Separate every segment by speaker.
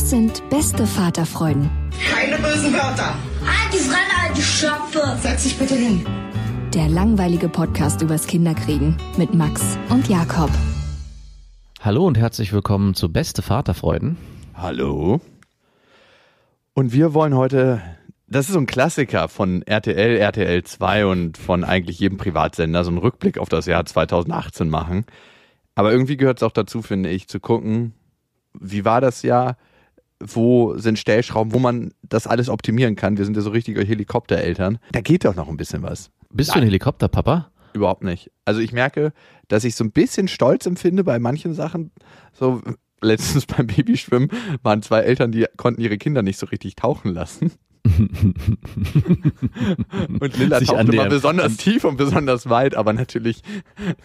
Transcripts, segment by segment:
Speaker 1: Das sind beste Vaterfreuden.
Speaker 2: Keine bösen Wörter.
Speaker 3: Halt die Fremde, alte Schöpfe.
Speaker 2: Setz dich bitte hin.
Speaker 1: Der langweilige Podcast übers Kinderkriegen mit Max und Jakob.
Speaker 4: Hallo und herzlich willkommen zu Beste Vaterfreuden.
Speaker 5: Hallo. Und wir wollen heute, das ist so ein Klassiker von RTL, RTL 2 und von eigentlich jedem Privatsender, so einen Rückblick auf das Jahr 2018 machen. Aber irgendwie gehört es auch dazu, finde ich, zu gucken, wie war das Jahr, wo sind Stellschrauben, wo man das alles optimieren kann. Wir sind ja so richtige Helikoptereltern. Da geht doch noch ein bisschen was.
Speaker 4: Bist du ein Helikopterpapa?
Speaker 5: Überhaupt nicht. Also ich merke, dass ich so ein bisschen Stolz empfinde bei manchen Sachen. So letztens beim Babyschwimmen waren zwei Eltern, die konnten ihre Kinder nicht so richtig tauchen lassen. und Lilla taucht immer besonders tief und besonders weit, aber natürlich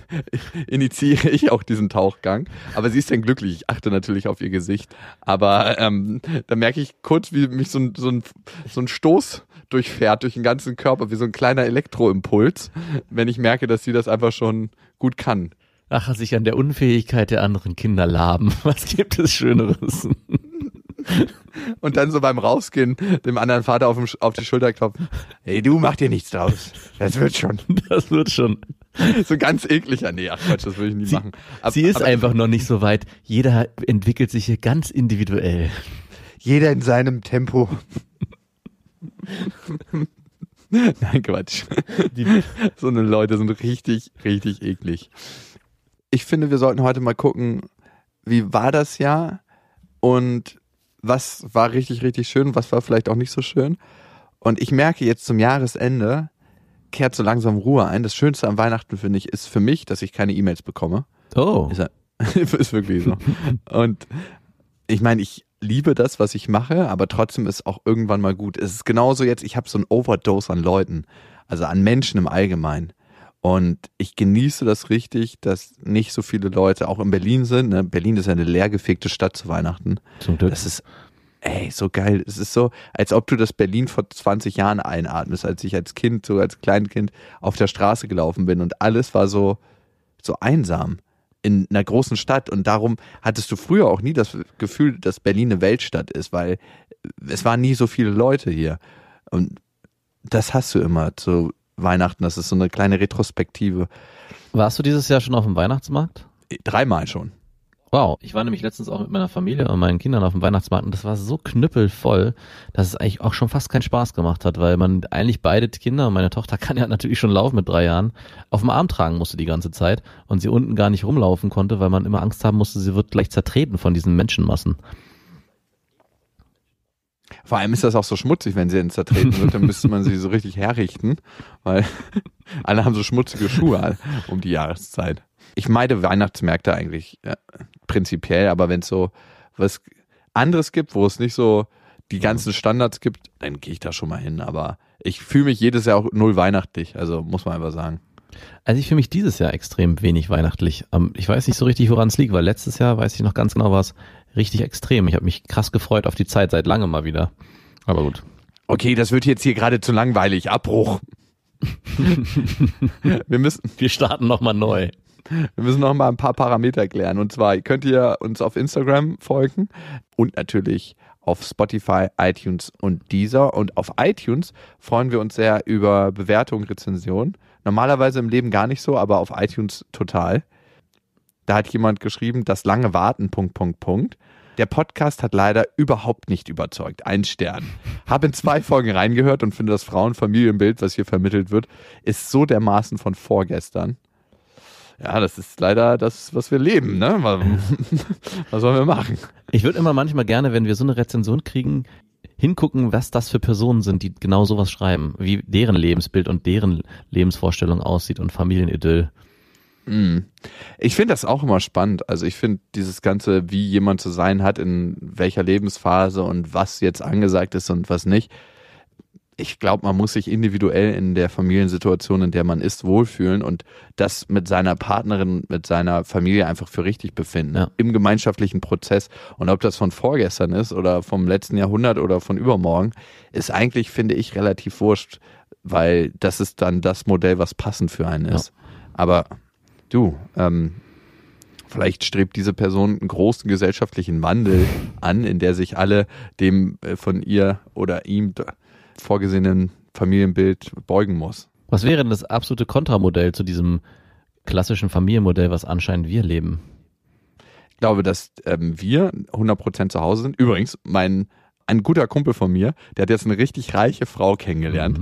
Speaker 5: initiiere ich auch diesen Tauchgang. Aber sie ist dann glücklich. Ich achte natürlich auf ihr Gesicht. Aber ähm, da merke ich kurz, wie mich so ein, so, ein, so ein Stoß durchfährt durch den ganzen Körper, wie so ein kleiner Elektroimpuls, wenn ich merke, dass sie das einfach schon gut kann.
Speaker 4: Ach, sich an der Unfähigkeit der anderen Kinder laben. Was gibt es Schöneres?
Speaker 5: Und dann so beim Rausgehen dem anderen Vater auf, dem, auf die Schulter klopfen. Hey, du mach dir nichts draus. Das wird schon.
Speaker 4: Das wird schon.
Speaker 5: So ganz ekliger. Nee, ach Quatsch, das würde ich nie
Speaker 4: sie,
Speaker 5: machen.
Speaker 4: Ab, sie ist einfach noch nicht so weit. Jeder entwickelt sich hier ganz individuell.
Speaker 5: Jeder in seinem Tempo. Nein, Quatsch. Die, so eine Leute sind richtig, richtig eklig ich finde, wir sollten heute mal gucken, wie war das Jahr und was war richtig, richtig schön, was war vielleicht auch nicht so schön. Und ich merke jetzt zum Jahresende, kehrt so langsam Ruhe ein. Das Schönste am Weihnachten, finde ich, ist für mich, dass ich keine E-Mails bekomme.
Speaker 4: Oh.
Speaker 5: Ist, ist wirklich so. Und ich meine, ich liebe das, was ich mache, aber trotzdem ist auch irgendwann mal gut. Es ist genauso jetzt, ich habe so ein Overdose an Leuten, also an Menschen im Allgemeinen. Und ich genieße das richtig, dass nicht so viele Leute auch in Berlin sind. Ne? Berlin ist ja eine leergefegte Stadt zu Weihnachten.
Speaker 4: Zum Glück.
Speaker 5: Das ist, ey, so geil. Es ist so, als ob du das Berlin vor 20 Jahren einatmest, als ich als Kind, so als Kleinkind auf der Straße gelaufen bin und alles war so, so einsam in einer großen Stadt. Und darum hattest du früher auch nie das Gefühl, dass Berlin eine Weltstadt ist, weil es waren nie so viele Leute hier. Und das hast du immer. So, Weihnachten. Das ist so eine kleine Retrospektive.
Speaker 4: Warst du dieses Jahr schon auf dem Weihnachtsmarkt?
Speaker 5: Dreimal schon.
Speaker 4: Wow, ich war nämlich letztens auch mit meiner Familie und meinen Kindern auf dem Weihnachtsmarkt und das war so knüppelvoll, dass es eigentlich auch schon fast keinen Spaß gemacht hat, weil man eigentlich beide Kinder, meine Tochter kann ja natürlich schon laufen mit drei Jahren, auf dem Arm tragen musste die ganze Zeit und sie unten gar nicht rumlaufen konnte, weil man immer Angst haben musste, sie wird gleich zertreten von diesen Menschenmassen.
Speaker 5: Vor allem ist das auch so schmutzig, wenn sie dann zertreten wird, dann müsste man sie so richtig herrichten, weil alle haben so schmutzige Schuhe um die Jahreszeit. Ich meide Weihnachtsmärkte eigentlich ja, prinzipiell, aber wenn es so was anderes gibt, wo es nicht so die ganzen Standards gibt, dann gehe ich da schon mal hin. Aber ich fühle mich jedes Jahr auch null weihnachtlich, also muss man einfach sagen.
Speaker 4: Also ich fühle mich dieses Jahr extrem wenig weihnachtlich. Ähm, ich weiß nicht so richtig, woran es liegt, weil letztes Jahr, weiß ich noch ganz genau, war es richtig extrem. Ich habe mich krass gefreut auf die Zeit seit langem mal wieder. Aber gut.
Speaker 5: Okay, das wird jetzt hier gerade zu langweilig. Abbruch.
Speaker 4: wir müssen. Wir starten nochmal neu.
Speaker 5: Wir müssen noch mal ein paar Parameter klären. Und zwar könnt ihr uns auf Instagram folgen und natürlich auf Spotify, iTunes und Deezer. Und auf iTunes freuen wir uns sehr über Bewertungen, Rezensionen. Normalerweise im Leben gar nicht so, aber auf iTunes total. Da hat jemand geschrieben, das lange Warten, Punkt, Punkt, Punkt. Der Podcast hat leider überhaupt nicht überzeugt. Ein Stern. Habe in zwei Folgen reingehört und finde das Frauenfamilienbild, was hier vermittelt wird, ist so dermaßen von vorgestern. Ja, das ist leider das, was wir leben, ne? Was sollen wir machen?
Speaker 4: Ich würde immer manchmal gerne, wenn wir so eine Rezension kriegen, hingucken, was das für Personen sind, die genau sowas schreiben, wie deren Lebensbild und deren Lebensvorstellung aussieht und Familienidyll.
Speaker 5: Mhm. Ich finde das auch immer spannend. Also ich finde dieses Ganze, wie jemand zu sein hat, in welcher Lebensphase und was jetzt angesagt ist und was nicht. Ich glaube, man muss sich individuell in der Familiensituation, in der man ist, wohlfühlen und das mit seiner Partnerin, mit seiner Familie einfach für richtig befinden.
Speaker 4: Ja.
Speaker 5: Im gemeinschaftlichen Prozess. Und ob das von vorgestern ist oder vom letzten Jahrhundert oder von übermorgen, ist eigentlich, finde ich, relativ wurscht, weil das ist dann das Modell, was passend für einen ist. Aber du, ähm, vielleicht strebt diese Person einen großen gesellschaftlichen Wandel an, in der sich alle dem äh, von ihr oder ihm vorgesehenen Familienbild beugen muss.
Speaker 4: Was wäre denn das absolute Kontramodell zu diesem klassischen Familienmodell, was anscheinend wir leben?
Speaker 5: Ich glaube, dass ähm, wir 100% zu Hause sind. Übrigens, mein ein guter Kumpel von mir, der hat jetzt eine richtig reiche Frau kennengelernt.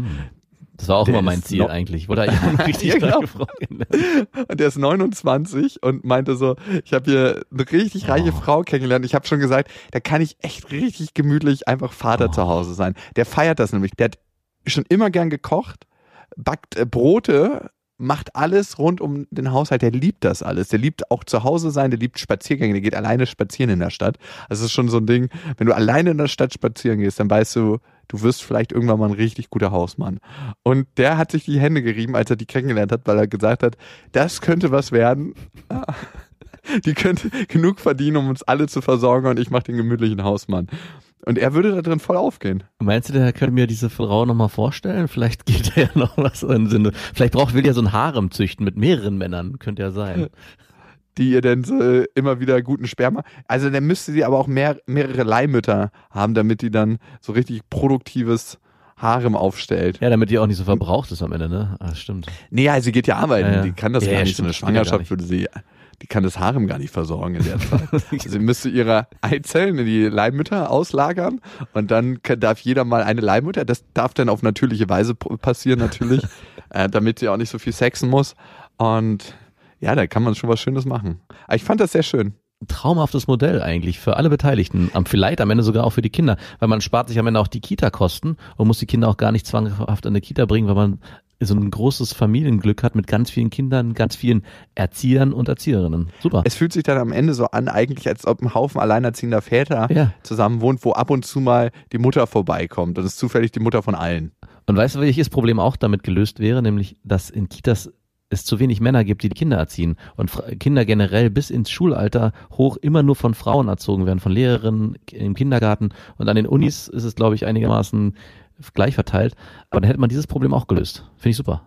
Speaker 4: Das war auch
Speaker 5: Der
Speaker 4: immer mein Ziel eigentlich. Oder ich habe richtig
Speaker 5: Ja, genau.
Speaker 4: reiche Frau kennengelernt.
Speaker 5: Und der ist 29 und meinte so, ich habe hier eine richtig reiche
Speaker 4: Oh.
Speaker 5: Frau kennengelernt. Ich habe schon gesagt, da kann ich echt richtig gemütlich einfach Vater
Speaker 4: Oh.
Speaker 5: zu Hause sein. Der feiert das nämlich. Der hat schon immer gern gekocht, backt äh, Brote, macht alles rund um den Haushalt. Der liebt das alles. Der liebt auch zu Hause sein, der liebt Spaziergänge, der geht alleine spazieren in der Stadt. Also es ist schon so ein Ding, wenn du alleine in der Stadt spazieren gehst, dann weißt du, du wirst vielleicht irgendwann mal ein richtig guter Hausmann. Und der hat sich die Hände gerieben, als er die kennengelernt hat, weil er gesagt hat, das könnte was werden. Die könnte genug verdienen, um uns alle zu versorgen und ich mache den gemütlichen Hausmann. Und er würde da drin voll aufgehen.
Speaker 4: Meinst du, der könnte mir diese Frau nochmal vorstellen? Vielleicht geht da ja noch was in Sinne. Vielleicht braucht will ja so ein Harem züchten mit mehreren Männern. Könnte ja sein.
Speaker 5: die ihr dann so äh, immer wieder guten Sperma. Also dann müsste sie aber auch mehr, mehrere Leihmütter haben, damit die dann so richtig produktives Harem aufstellt.
Speaker 4: Ja, damit die auch nicht so verbraucht ist am Ende, ne? Ah, stimmt.
Speaker 5: Nee, also sie geht ja arbeiten,
Speaker 4: Ja, ja.
Speaker 5: die kann das
Speaker 4: Ja,
Speaker 5: gar nicht. so
Speaker 4: stimmt,
Speaker 5: eine
Speaker 4: ja gar
Speaker 5: Schwangerschaft würde sie, die kann das Harem gar nicht versorgen in der Zeit. sie müsste ihre Eizellen in die Leihmütter auslagern und dann kann, darf jeder mal eine Leihmutter. Das darf dann auf natürliche Weise passieren natürlich, äh, damit sie auch nicht so viel sexen muss. Und ja, da kann man schon was Schönes machen. Aber ich fand das sehr schön.
Speaker 4: Traumhaftes Modell eigentlich für alle Beteiligten. Am, vielleicht am Ende sogar auch für die Kinder, weil man spart sich am Ende auch die Kita-Kosten und muss die Kinder auch gar nicht zwanghaft in eine Kita bringen, weil man so ein großes Familienglück hat mit ganz vielen Kindern, ganz vielen Erziehern und Erzieherinnen. Super.
Speaker 5: Es fühlt sich dann am Ende so an, eigentlich als ob ein Haufen alleinerziehender Väter
Speaker 4: Ja.
Speaker 5: zusammen wohnt, wo ab und zu mal die Mutter vorbeikommt. Und es ist zufällig die Mutter von allen.
Speaker 4: Und weißt du, welches Problem auch damit gelöst wäre? Nämlich, dass in Kitas es zu wenig Männer gibt, die die Kinder erziehen. Und Kinder generell bis ins Schulalter hoch immer nur von Frauen erzogen werden, von Lehrerinnen im Kindergarten. Und an den Unis ist es, glaube ich, einigermaßen gleich verteilt. Aber dann hätte man dieses Problem auch gelöst. Finde ich super.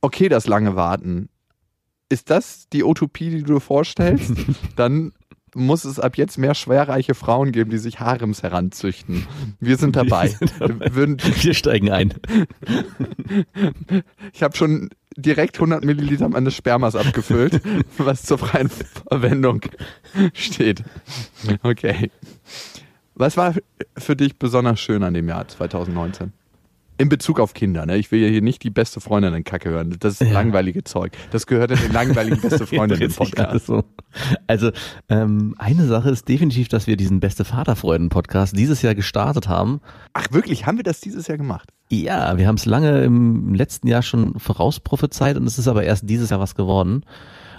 Speaker 5: Okay, das lange Warten. Ist das die Utopie, die du dir vorstellst? Dann muss es ab jetzt mehr schwerreiche Frauen geben, die sich Harems heranzüchten. Wir sind dabei.
Speaker 4: Wir sind dabei.
Speaker 5: Wir
Speaker 4: steigen ein.
Speaker 5: ich habe schon direkt 100 Milliliter meines Spermas abgefüllt, was zur freien Verwendung steht. Okay. Was war für dich besonders schön an dem Jahr 2019? In Bezug auf Kinder, ne? Ich will ja hier nicht die beste Freundin in Kacke hören. Das ist
Speaker 4: Ja.
Speaker 5: langweilige Zeug. Das gehört in den langweiligen beste Freundin im
Speaker 4: Dreht sich
Speaker 5: Podcast.
Speaker 4: so. Also ähm, eine Sache ist definitiv, dass wir diesen Beste Vaterfreuden-Podcast dieses Jahr gestartet haben.
Speaker 5: Ach wirklich, haben wir das dieses Jahr gemacht?
Speaker 4: Ja, wir haben es lange im letzten Jahr schon vorausprophezeit und es ist aber erst dieses Jahr was geworden.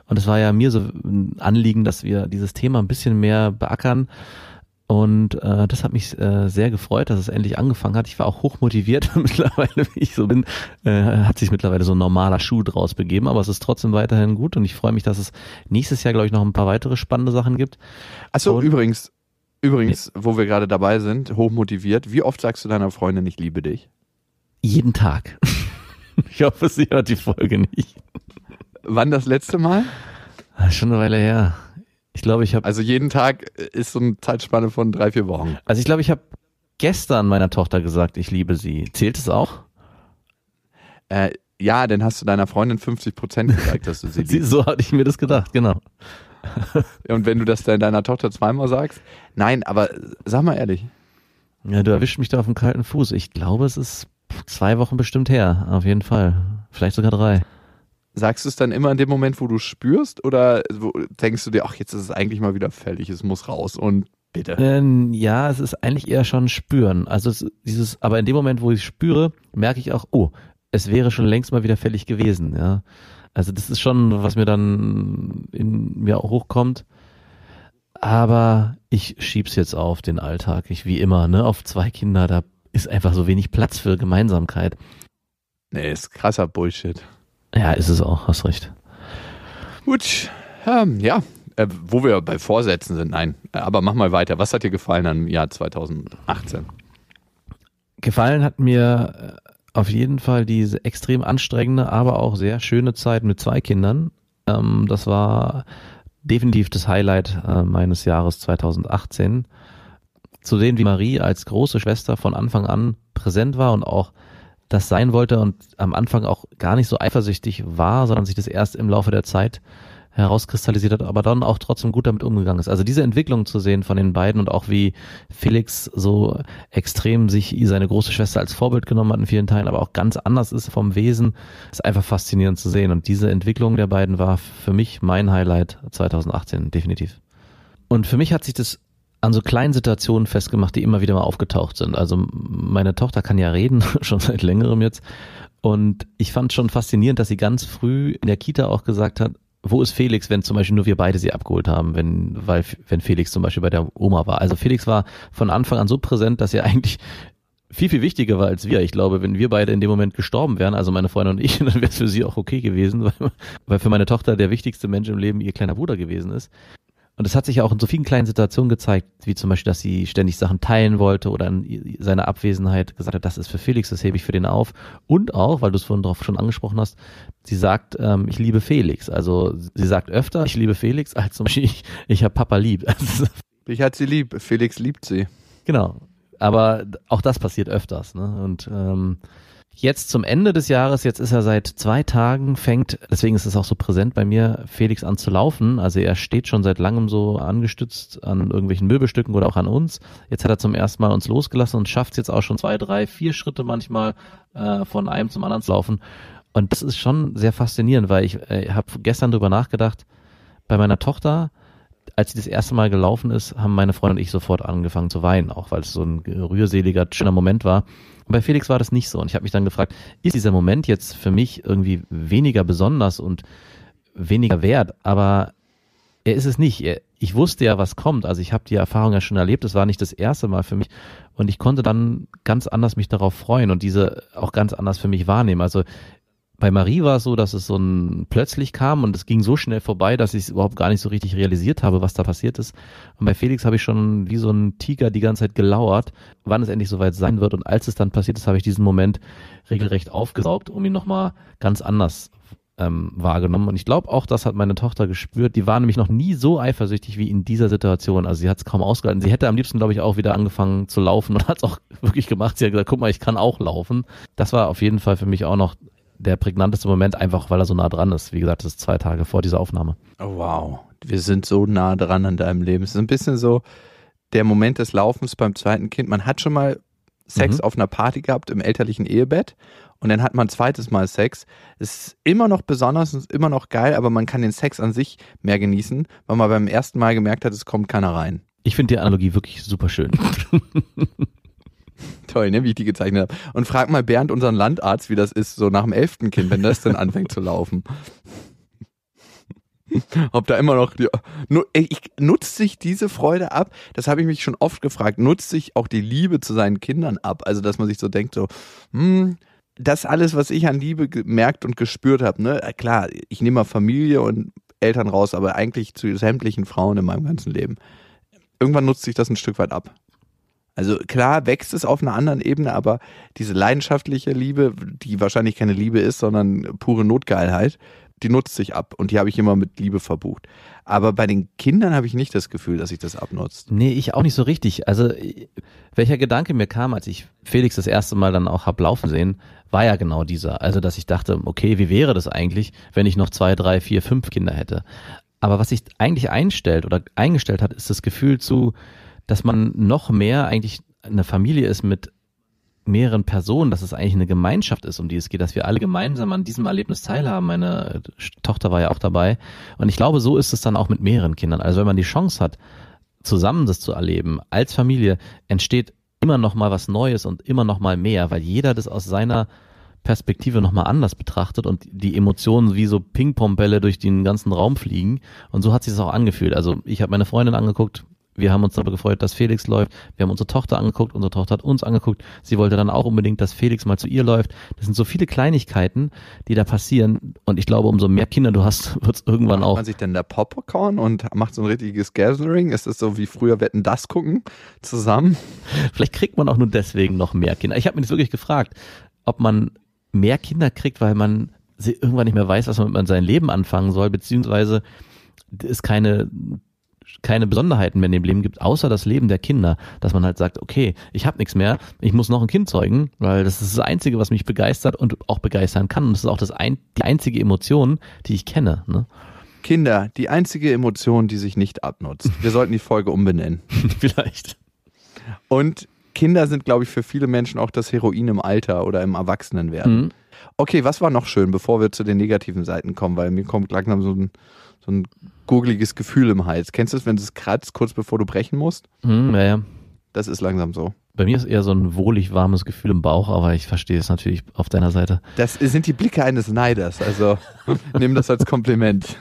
Speaker 4: Und es war ja mir so ein Anliegen, dass wir dieses Thema ein bisschen mehr beackern. Und äh, das hat mich äh, sehr gefreut, dass es endlich angefangen hat. Ich war auch hochmotiviert mittlerweile, wie ich so bin. Äh, hat sich mittlerweile so ein normaler Schuh draus begeben, aber es ist trotzdem weiterhin gut und ich freue mich, dass es nächstes Jahr, glaube ich, noch ein paar weitere spannende Sachen gibt.
Speaker 5: Achso, übrigens, übrigens, wo wir gerade dabei sind, hochmotiviert, wie oft sagst du deiner Freundin, ich liebe dich?
Speaker 4: Jeden Tag. Ich hoffe, sie hört die Folge nicht.
Speaker 5: Wann das letzte Mal?
Speaker 4: Ah, Schon eine Weile her. Ich glaube, ich habe
Speaker 5: Also jeden Tag ist so eine Zeitspanne von drei, vier Wochen.
Speaker 4: Also ich glaube, ich habe gestern meiner Tochter gesagt, ich liebe sie. Zählt es auch?
Speaker 5: Äh, Ja, dann hast du deiner Freundin 50 Prozent gesagt, dass du sie
Speaker 4: Sie,
Speaker 5: liebst.
Speaker 4: so hatte ich mir das gedacht, genau.
Speaker 5: Und wenn du das dann deiner Tochter zweimal sagst, nein, aber sag mal ehrlich,
Speaker 4: Ja, du erwischt mich da auf dem kalten Fuß. Ich glaube, es ist zwei Wochen bestimmt her, auf jeden Fall. Vielleicht sogar drei.
Speaker 5: sagst du es dann immer in dem Moment, wo du spürst, oder denkst du dir, ach, jetzt ist es eigentlich mal wieder fällig, es muss raus und bitte.
Speaker 4: Ähm, ja, es ist eigentlich eher schon spüren. Also es, dieses, aber in dem Moment, wo ich spüre, merke ich auch, oh, es wäre schon längst mal wieder fällig gewesen, ja. Also das ist schon, was mir dann in mir auch hochkommt. Aber ich schieb's jetzt auf den Alltag. Ich wie immer, ne, auf zwei Kinder, da ist einfach so wenig Platz für Gemeinsamkeit.
Speaker 5: Nee, ist krasser Bullshit.
Speaker 4: Ja, ist es auch, hast recht.
Speaker 5: Gut, ähm, ja, äh, wo wir bei Vorsätzen sind, nein, aber mach mal weiter. Was hat dir gefallen am Jahr 2018?
Speaker 4: Gefallen hat mir äh, auf jeden Fall diese extrem anstrengende, aber auch sehr schöne Zeit mit zwei Kindern. Ähm, das war definitiv das Highlight äh, meines Jahres 2018. Zu sehen, wie Marie als große Schwester von Anfang an präsent war und auch das sein wollte und am Anfang auch gar nicht so eifersüchtig war, sondern sich das erst im Laufe der Zeit herauskristallisiert hat, aber dann auch trotzdem gut damit umgegangen ist. Also diese Entwicklung zu sehen von den beiden und auch wie Felix so extrem sich seine große Schwester als Vorbild genommen hat in vielen Teilen, aber auch ganz anders ist vom Wesen, ist einfach faszinierend zu sehen. Und diese Entwicklung der beiden war für mich mein Highlight 2018, definitiv. Und für mich hat sich das an so kleinen Situationen festgemacht, die immer wieder mal aufgetaucht sind. Also meine Tochter kann ja reden, schon seit längerem jetzt. Und ich fand schon faszinierend, dass sie ganz früh in der Kita auch gesagt hat, wo ist Felix, wenn zum Beispiel nur wir beide sie abgeholt haben, wenn, weil, wenn Felix zum Beispiel bei der Oma war. Also Felix war von Anfang an so präsent, dass er eigentlich viel, viel wichtiger war als wir. Ich glaube, wenn wir beide in dem Moment gestorben wären, also meine Freundin und ich, dann wäre es für sie auch okay gewesen, weil, weil für meine Tochter der wichtigste Mensch im Leben ihr kleiner Bruder gewesen ist. Und es hat sich ja auch in so vielen kleinen Situationen gezeigt, wie zum Beispiel, dass sie ständig Sachen teilen wollte oder in seiner Abwesenheit gesagt hat, das ist für Felix, das hebe ich für den auf. Und auch, weil du es vorhin drauf schon angesprochen hast, sie sagt, ähm, ich liebe Felix. Also sie sagt öfter, ich liebe Felix, als zum Beispiel, ich, ich habe Papa lieb.
Speaker 5: Ich hat sie lieb, Felix liebt sie.
Speaker 4: genau. Aber auch das passiert öfters. Ne? Und ähm, Jetzt zum Ende des Jahres, jetzt ist er seit zwei Tagen, fängt, deswegen ist es auch so präsent bei mir, Felix an zu laufen. Also er steht schon seit langem so angestützt an irgendwelchen Möbelstücken oder auch an uns. Jetzt hat er zum ersten Mal uns losgelassen und schafft es jetzt auch schon zwei, drei, vier Schritte manchmal äh, von einem zum anderen zu laufen. Und das ist schon sehr faszinierend, weil ich äh, habe gestern drüber nachgedacht, bei meiner Tochter, als sie das erste Mal gelaufen ist, haben meine Freundin und ich sofort angefangen zu weinen, auch weil es so ein rührseliger, schöner Moment war. Und bei Felix war das nicht so. Und ich habe mich dann gefragt, ist dieser Moment jetzt für mich irgendwie weniger besonders und weniger wert? Aber er ist es nicht. Ich wusste ja, was kommt. Also ich habe die Erfahrung ja schon erlebt. Es war nicht das erste Mal für mich. Und ich konnte dann ganz anders mich darauf freuen und diese auch ganz anders für mich wahrnehmen. Also bei Marie war es so, dass es so ein plötzlich kam und es ging so schnell vorbei, dass ich es überhaupt gar nicht so richtig realisiert habe, was da passiert ist. Und bei Felix habe ich schon wie so ein Tiger die ganze Zeit gelauert, wann es endlich soweit sein wird. Und als es dann passiert ist, habe ich diesen Moment regelrecht aufgesaugt, um ihn nochmal ganz anders ähm, wahrgenommen. Und ich glaube auch, das hat meine Tochter gespürt. Die war nämlich noch nie so eifersüchtig wie in dieser Situation. Also sie hat es kaum ausgehalten. Sie hätte am liebsten, glaube ich, auch wieder angefangen zu laufen und hat es auch wirklich gemacht. Sie hat gesagt, guck mal, ich kann auch laufen. Das war auf jeden Fall für mich auch noch der prägnanteste Moment, einfach weil er so nah dran ist. Wie gesagt, das ist zwei Tage vor dieser Aufnahme.
Speaker 5: Oh, wow. Wir sind so nah dran an deinem Leben. Es ist ein bisschen so der Moment des Laufens beim zweiten Kind. Man hat schon mal Sex
Speaker 4: Mhm.
Speaker 5: auf einer Party gehabt im elterlichen Ehebett und dann hat man ein zweites Mal Sex. Es ist immer noch besonders, es ist immer noch geil, aber man kann den Sex an sich mehr genießen, weil man beim ersten Mal gemerkt hat, es kommt keiner rein.
Speaker 4: Ich finde die Analogie wirklich super schön.
Speaker 5: Toll, ne, wie ich die gezeichnet habe. Und frag mal Bernd, unseren Landarzt, wie das ist, so nach dem elften Kind, wenn das dann anfängt zu laufen. Ob da immer noch die, nutzt sich diese Freude ab? Das habe ich mich schon oft gefragt. Nutzt sich auch die Liebe zu seinen Kindern ab? Also, dass man sich so denkt, so, hm, das alles, was ich an Liebe gemerkt und gespürt habe, ne, äh, klar, ich nehme mal Familie und Eltern raus, aber eigentlich zu sämtlichen Frauen in meinem ganzen Leben. Irgendwann nutzt sich das ein Stück weit ab. Also klar wächst es auf einer anderen Ebene, aber diese leidenschaftliche Liebe, die wahrscheinlich keine Liebe ist, sondern pure Notgeilheit, die nutzt sich ab und die habe ich immer mit Liebe verbucht. Aber bei den Kindern habe ich nicht das Gefühl, dass sich das abnutzt.
Speaker 4: Nee, ich auch nicht so richtig. Also welcher Gedanke mir kam, als ich Felix das erste Mal dann auch hab laufen sehen, war ja genau dieser. Also dass ich dachte, okay, wie wäre das eigentlich, wenn ich noch zwei, drei, vier, fünf Kinder hätte? Aber was sich eigentlich einstellt oder eingestellt hat, ist das Gefühl zu, dass man noch mehr eigentlich eine Familie ist mit mehreren Personen, dass es eigentlich eine Gemeinschaft ist, um die es geht, dass wir alle gemeinsam an diesem Erlebnis teilhaben. Meine Tochter war ja auch dabei. Und ich glaube, so ist es dann auch mit mehreren Kindern. Also wenn man die Chance hat, zusammen das zu erleben, als Familie, entsteht immer noch mal was Neues und immer noch mal mehr, weil jeder das aus seiner Perspektive nochmal anders betrachtet und die Emotionen wie so Ping-Pong-Bälle durch den ganzen Raum fliegen. Und so hat sich das auch angefühlt. Also ich habe meine Freundin angeguckt, wir haben uns aber gefreut, dass Felix läuft. Wir haben unsere Tochter angeguckt, unsere Tochter hat uns angeguckt. Sie wollte dann auch unbedingt, dass Felix mal zu ihr läuft. Das sind so viele Kleinigkeiten, die da passieren. Und ich glaube, umso mehr Kinder du hast, wird es irgendwann
Speaker 5: macht
Speaker 4: auch.
Speaker 5: man sich denn da Popcorn und macht so ein richtiges Gathering? Ist das so wie früher Wetten das gucken zusammen?
Speaker 4: Vielleicht kriegt man auch nur deswegen noch mehr Kinder. Ich habe mir das wirklich gefragt, ob man mehr Kinder kriegt, weil man irgendwann nicht mehr weiß, was man mit seinem Leben anfangen soll, beziehungsweise es keine keine Besonderheiten mehr in dem Leben gibt, außer das Leben der Kinder, dass man halt sagt, okay, ich habe nichts mehr, ich muss noch ein Kind zeugen, weil das ist das Einzige, was mich begeistert und auch begeistern kann. Und das ist auch das ein, die einzige Emotion, die ich kenne. Ne?
Speaker 5: Kinder, die einzige Emotion, die sich nicht abnutzt. Wir sollten die Folge umbenennen.
Speaker 4: Vielleicht.
Speaker 5: Und Kinder sind, glaube ich, für viele Menschen auch das Heroin im Alter oder im Erwachsenenwerden. Mhm. Okay, was war noch schön, bevor wir zu den negativen Seiten kommen, weil mir kommt langsam so ein, so ein gurgeliges Gefühl im Hals. Kennst du es, wenn es kratzt, kurz bevor du brechen musst?
Speaker 4: Mhm, ja, ja.
Speaker 5: Das ist langsam so.
Speaker 4: Bei mir ist eher so ein wohlig warmes Gefühl im Bauch, aber ich verstehe es natürlich auf deiner Seite.
Speaker 5: Das sind die Blicke eines Neiders, also nimm das als Kompliment.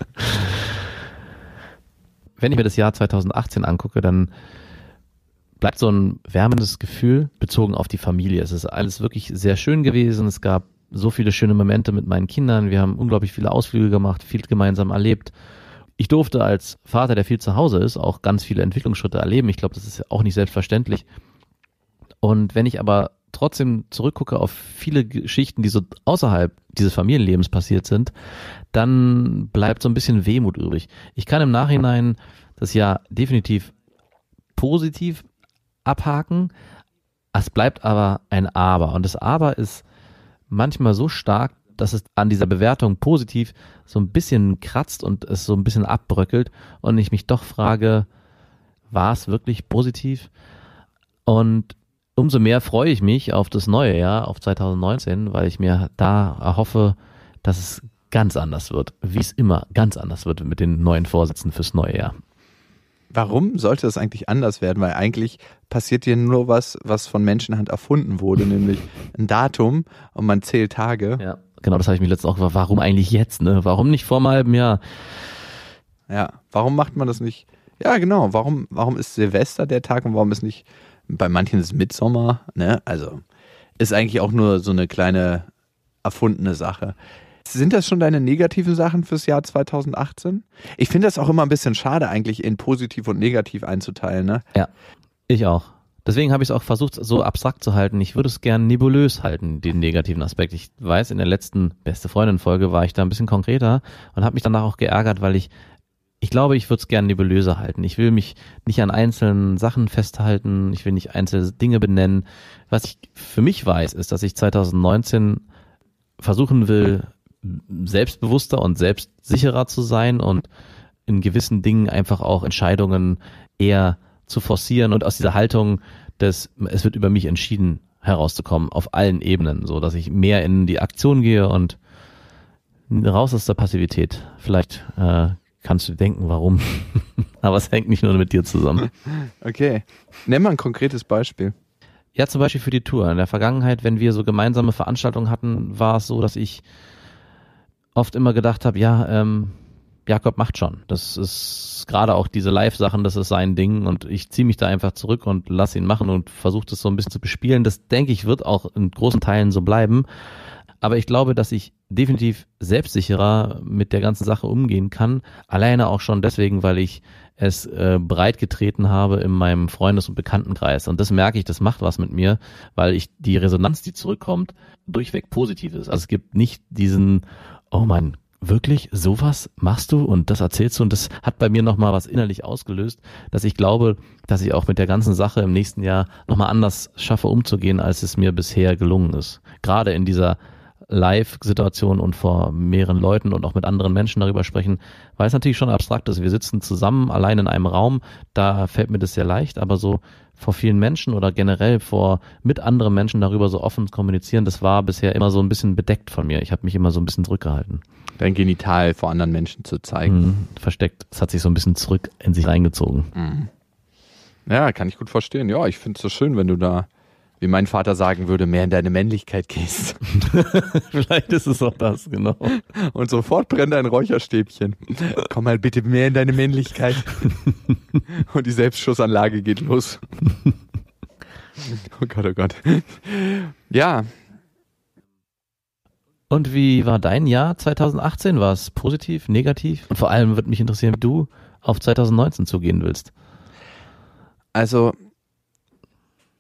Speaker 4: Wenn ich mir das Jahr 2018 angucke, dann bleibt so ein wärmendes Gefühl bezogen auf die Familie. Es ist alles wirklich sehr schön gewesen. Es gab so viele schöne Momente mit meinen Kindern. Wir haben unglaublich viele Ausflüge gemacht, viel gemeinsam erlebt. Ich durfte als Vater, der viel zu Hause ist, auch ganz viele Entwicklungsschritte erleben. Ich glaube, das ist auch nicht selbstverständlich. Und wenn ich aber trotzdem zurückgucke auf viele Geschichten, die so außerhalb dieses Familienlebens passiert sind, dann bleibt so ein bisschen Wehmut übrig. Ich kann im Nachhinein das Jahr definitiv positiv abhaken. Es bleibt aber ein Aber. Und das Aber ist manchmal so stark, dass es an dieser Bewertung positiv so ein bisschen kratzt und es so ein bisschen abbröckelt und ich mich doch frage, war es wirklich positiv? Und umso mehr freue ich mich auf das neue Jahr, auf 2019, weil ich mir da erhoffe, dass es ganz anders wird, wie es immer ganz anders wird mit den neuen Vorsätzen fürs neue Jahr.
Speaker 5: Warum sollte das eigentlich anders werden? Weil eigentlich passiert hier nur was, was von Menschenhand erfunden wurde, nämlich ein Datum und man zählt Tage.
Speaker 4: Ja, genau, das habe ich mir letztens auch gefragt. Warum eigentlich jetzt? Ne? Warum nicht vor einem halben Jahr?
Speaker 5: Ja, warum macht man das nicht? Ja, genau. Warum, warum ist Silvester der Tag und warum ist nicht, bei manchen ist Mitsommer, ne? Also, ist eigentlich auch nur so eine kleine erfundene Sache. Sind das schon deine negativen Sachen fürs Jahr 2018? Ich finde das auch immer ein bisschen schade, eigentlich in positiv und negativ einzuteilen, ne?
Speaker 4: Ja, ich auch. Deswegen habe ich es auch versucht, so abstrakt zu halten. Ich würde es gern nebulös halten, den negativen Aspekt. Ich weiß, in der letzten Beste Freundin-Folge war ich da ein bisschen konkreter und habe mich danach auch geärgert, weil ich, ich glaube, ich würde es gern nebulöser halten. Ich will mich nicht an einzelnen Sachen festhalten. Ich will nicht einzelne Dinge benennen. Was ich für mich weiß, ist, dass ich 2019 versuchen will, selbstbewusster und selbstsicherer zu sein und in gewissen Dingen einfach auch Entscheidungen eher zu forcieren und aus dieser Haltung des, es wird über mich entschieden, herauszukommen, auf allen Ebenen, so dass ich mehr in die Aktion gehe und raus aus der Passivität. Vielleicht äh, kannst du denken, warum. Aber es hängt nicht nur mit dir zusammen.
Speaker 5: Okay. Nenn mal ein konkretes Beispiel.
Speaker 4: Ja, zum Beispiel für die Tour. In der Vergangenheit, wenn wir so gemeinsame Veranstaltungen hatten, war es so, dass ich oft immer gedacht habe, ja, ähm, Jakob macht schon. Das ist gerade auch diese Live-Sachen, das ist sein Ding und ich ziehe mich da einfach zurück und lass ihn machen und versuche das so ein bisschen zu bespielen. Das denke ich wird auch in großen Teilen so bleiben. Aber ich glaube, dass ich definitiv selbstsicherer mit der ganzen Sache umgehen kann. Alleine auch schon deswegen, weil ich es äh, breit getreten habe in meinem Freundes- und Bekanntenkreis. Und das merke ich, das macht was mit mir, weil ich die Resonanz, die zurückkommt, durchweg positiv ist. Also es gibt nicht diesen, oh mein wirklich? Sowas machst du? Und das erzählst du? Und das hat bei mir nochmal was innerlich ausgelöst, dass ich glaube, dass ich auch mit der ganzen Sache im nächsten Jahr nochmal anders schaffe umzugehen, als es mir bisher gelungen ist. Gerade in dieser Live-Situation und vor mehreren Leuten und auch mit anderen Menschen darüber sprechen, weil es natürlich schon abstrakt ist. Wir sitzen zusammen allein in einem Raum, da fällt mir das sehr leicht, aber so vor vielen Menschen oder generell vor mit anderen Menschen darüber so offen kommunizieren, das war bisher immer so ein bisschen bedeckt von mir. Ich habe mich immer so ein bisschen zurückgehalten.
Speaker 5: Dein Genital vor anderen Menschen zu zeigen.
Speaker 4: Mhm, versteckt. Es hat sich so ein bisschen zurück in sich reingezogen.
Speaker 5: Mhm. Ja, kann ich gut verstehen. Ja, ich finde es so schön, wenn du da wie mein Vater sagen würde, mehr in deine Männlichkeit gehst.
Speaker 4: Vielleicht ist es auch das, genau.
Speaker 5: Und sofort brennt ein Räucherstäbchen. Komm mal bitte mehr in deine Männlichkeit. Und die Selbstschussanlage geht los. Oh Gott, oh Gott. Ja.
Speaker 4: Und wie war dein Jahr 2018? War es positiv, negativ? Und vor allem würde mich interessieren, wie du auf 2019 zugehen willst.
Speaker 5: Also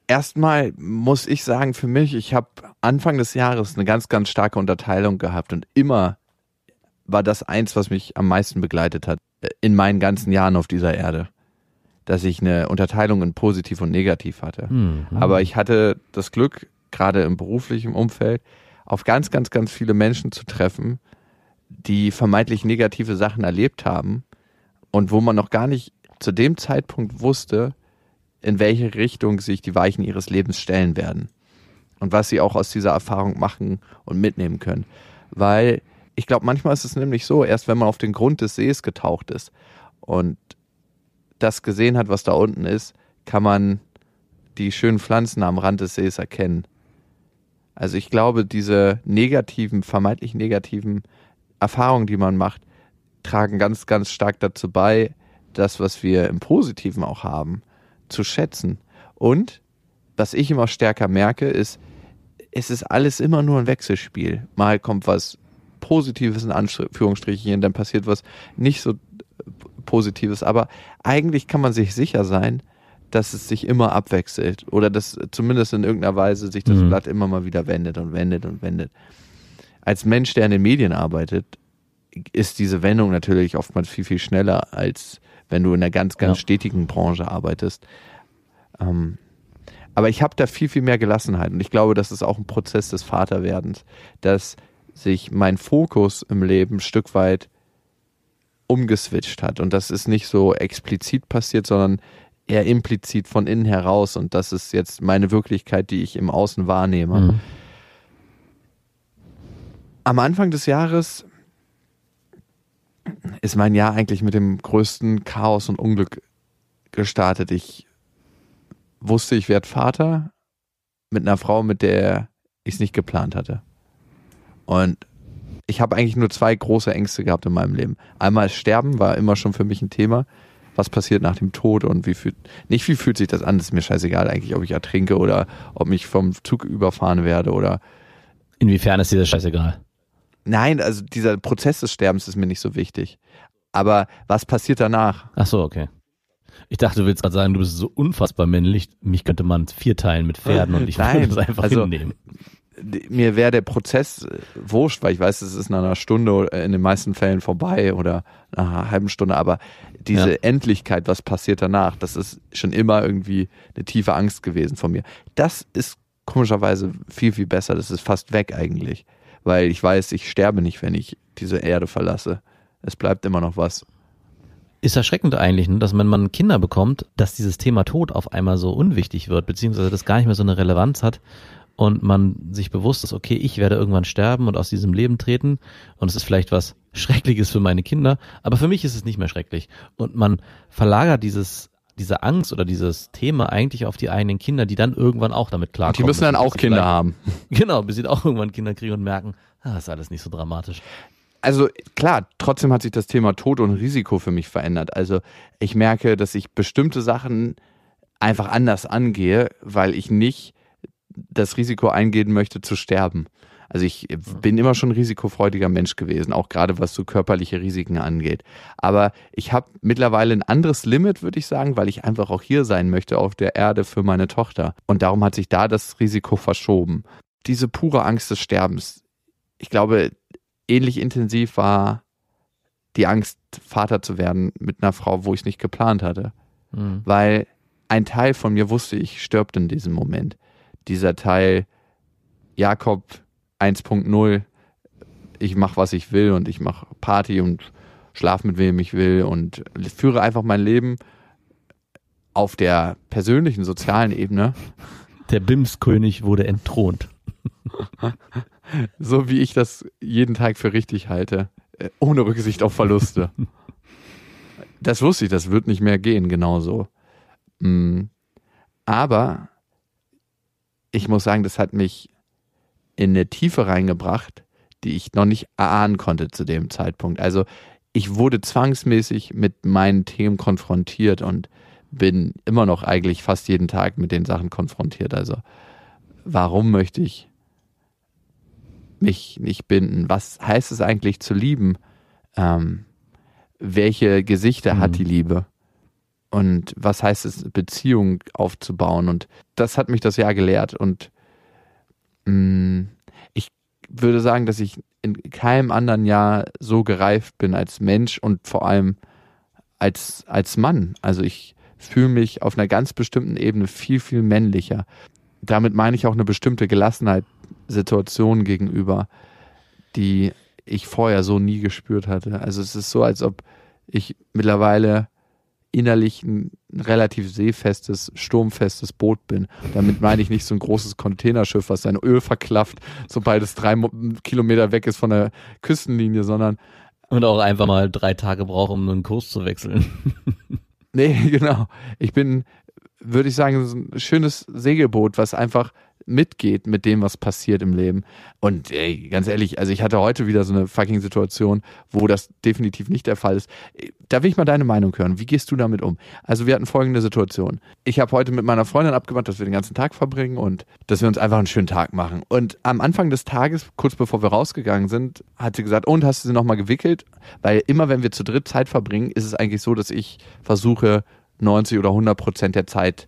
Speaker 5: erstmal muss ich sagen, für mich, ich habe Anfang des Jahres eine ganz, ganz starke Unterteilung gehabt und immer war das eins, was mich am meisten begleitet hat äh, in meinen ganzen Jahren auf dieser Erde. Dass ich eine Unterteilung in positiv und negativ hatte. Mhm. Aber ich hatte das Glück, gerade im beruflichen Umfeld, auf ganz, ganz, ganz viele Menschen zu treffen, die vermeintlich negative Sachen erlebt haben und wo man noch gar nicht zu dem Zeitpunkt wusste, in welche Richtung sich die Weichen ihres Lebens stellen werden und was sie auch aus dieser Erfahrung machen und mitnehmen können. Weil ich glaube, manchmal ist es nämlich so, erst wenn man auf den Grund des Sees getaucht ist und das gesehen hat, was da unten ist, kann man die schönen Pflanzen am Rand des Sees erkennen. Also ich glaube, diese negativen, vermeintlich negativen Erfahrungen, die man macht, tragen ganz, ganz stark dazu bei, das, was wir im Positiven auch haben, zu schätzen. Und was ich immer stärker merke, ist, es ist alles immer nur ein Wechselspiel. Mal kommt was Positives in Anführungsstrichen, dann passiert was nicht so Positives. Aber eigentlich kann man sich sicher sein, dass es sich immer abwechselt oder dass zumindest in irgendeiner Weise sich das mhm. Blatt immer mal wieder wendet und wendet und wendet. Als Mensch, der in den Medien arbeitet, ist diese Wendung natürlich oftmals viel, viel schneller als wenn du in einer ganz, ganz ja. stetigen Branche arbeitest. Ähm, aber ich habe da viel, viel mehr Gelassenheit und ich glaube, das ist auch ein Prozess des Vaterwerdens, dass sich mein Fokus im Leben ein Stück weit umgeswitcht hat und das ist nicht so explizit passiert, sondern eher implizit von innen heraus und das ist jetzt meine Wirklichkeit, die ich im Außen wahrnehme. Mhm. Am Anfang des Jahres ist mein Jahr eigentlich mit dem größten Chaos und Unglück gestartet. Ich wusste, ich werde Vater mit einer Frau, mit der ich es nicht geplant hatte. Und ich habe eigentlich nur zwei große Ängste gehabt in meinem Leben. Einmal Sterben war immer schon für mich ein Thema. Was passiert nach dem Tod und wie fühlt, nicht wie fühlt sich das an, das ist mir scheißegal eigentlich, ob ich ertrinke oder ob ich vom Zug überfahren werde oder.
Speaker 4: Inwiefern ist dir das scheißegal?
Speaker 5: Nein, also dieser Prozess des Sterbens ist mir nicht so wichtig. Aber was passiert danach?
Speaker 4: Ach so, okay. Ich dachte, du willst gerade sagen, du bist so unfassbar männlich. Mich könnte man vierteilen mit Pferden und ich Nein, würde das einfach also, hinnehmen.
Speaker 5: Mir wäre der Prozess äh, wurscht, weil ich weiß, es ist nach einer Stunde in den meisten Fällen vorbei oder nach einer halben Stunde. Aber diese ja. Endlichkeit, was passiert danach, das ist schon immer irgendwie eine tiefe Angst gewesen von mir. Das ist komischerweise viel, viel besser. Das ist fast weg eigentlich weil ich weiß, ich sterbe nicht, wenn ich diese Erde verlasse. Es bleibt immer noch was.
Speaker 4: Ist erschreckend eigentlich, ne, dass wenn man Kinder bekommt, dass dieses Thema Tod auf einmal so unwichtig wird, beziehungsweise das gar nicht mehr so eine Relevanz hat und man sich bewusst ist, okay, ich werde irgendwann sterben und aus diesem Leben treten und es ist vielleicht was Schreckliches für meine Kinder, aber für mich ist es nicht mehr schrecklich. Und man verlagert dieses diese Angst oder dieses Thema eigentlich auf die eigenen Kinder, die dann irgendwann auch damit klarkommen.
Speaker 5: Die müssen dann auch Kinder haben.
Speaker 4: Genau, bis sie auch irgendwann Kinder kriegen und merken, ah, ist alles nicht so dramatisch.
Speaker 5: Also klar, trotzdem hat sich das Thema Tod und Risiko für mich verändert. Also ich merke, dass ich bestimmte Sachen einfach anders angehe, weil ich nicht das Risiko eingehen möchte zu sterben. Also ich bin immer schon ein risikofreudiger Mensch gewesen, auch gerade was so körperliche Risiken angeht. Aber ich habe mittlerweile ein anderes Limit, würde ich sagen, weil ich einfach auch hier sein möchte auf der Erde für meine Tochter. Und darum hat sich da das Risiko verschoben. Diese pure Angst des Sterbens. Ich glaube, ähnlich intensiv war die Angst, Vater zu werden mit einer Frau, wo ich es nicht geplant hatte.
Speaker 4: Mhm.
Speaker 5: Weil ein Teil von mir wusste, ich stirbt in diesem Moment. Dieser Teil Jakob 1.0, ich mache, was ich will und ich mache Party und schlaf mit wem ich will und führe einfach mein Leben auf der persönlichen, sozialen Ebene,
Speaker 4: Der Bimskönig wurde entthront.
Speaker 5: so wie ich das jeden Tag für richtig halte, äh, ohne Rücksicht auf Verluste. Das wusste ich, das wird nicht mehr gehen, genauso. Mm. Aber ich muss sagen, das hat mich in eine Tiefe reingebracht, die ich noch nicht erahnen konnte zu dem Zeitpunkt. Also ich wurde zwangsmäßig mit meinen Themen konfrontiert und bin immer noch eigentlich fast jeden Tag mit den Sachen konfrontiert. Also warum möchte ich mich nicht binden? Was heißt es eigentlich zu lieben? Ähm, welche Gesichter hat
Speaker 4: Mhm.
Speaker 5: die Liebe? Und was heißt es, Beziehung aufzubauen? Und das hat mich das Jahr gelehrt. Und ich würde sagen, dass ich in keinem anderen Jahr so gereift bin als Mensch und vor allem als, als Mann. Also ich fühle mich auf einer ganz bestimmten Ebene viel, viel männlicher. Damit meine ich auch eine bestimmte Gelassenheit Situationen gegenüber, die ich vorher so nie gespürt hatte. Also es ist so, als ob ich mittlerweile innerlich ein relativ seefestes, sturmfestes Boot bin. Damit meine ich nicht so ein großes Containerschiff, was sein Öl verklafft, sobald es drei Kilometer weg ist von der Küstenlinie, sondern
Speaker 4: Und auch einfach mal drei Tage braucht, um einen Kurs zu wechseln.
Speaker 5: Nee, genau. Ich bin, würde ich sagen, ein schönes Segelboot, was einfach mitgeht mit dem, was passiert im Leben. Und ey, ganz ehrlich, also ich hatte heute wieder so eine fucking Situation, wo das definitiv nicht der Fall ist. Da will ich mal deine Meinung hören. Wie gehst du damit um? Also wir hatten folgende Situation. Ich habe heute mit meiner Freundin abgemacht, dass wir den ganzen Tag verbringen und dass wir uns einfach einen schönen Tag machen. Und am Anfang des Tages, kurz bevor wir rausgegangen sind, hat sie gesagt, und hast du sie nochmal gewickelt? Weil immer, wenn wir zu dritt Zeit verbringen, ist es eigentlich so, dass ich versuche, 90 oder 100 Prozent der Zeit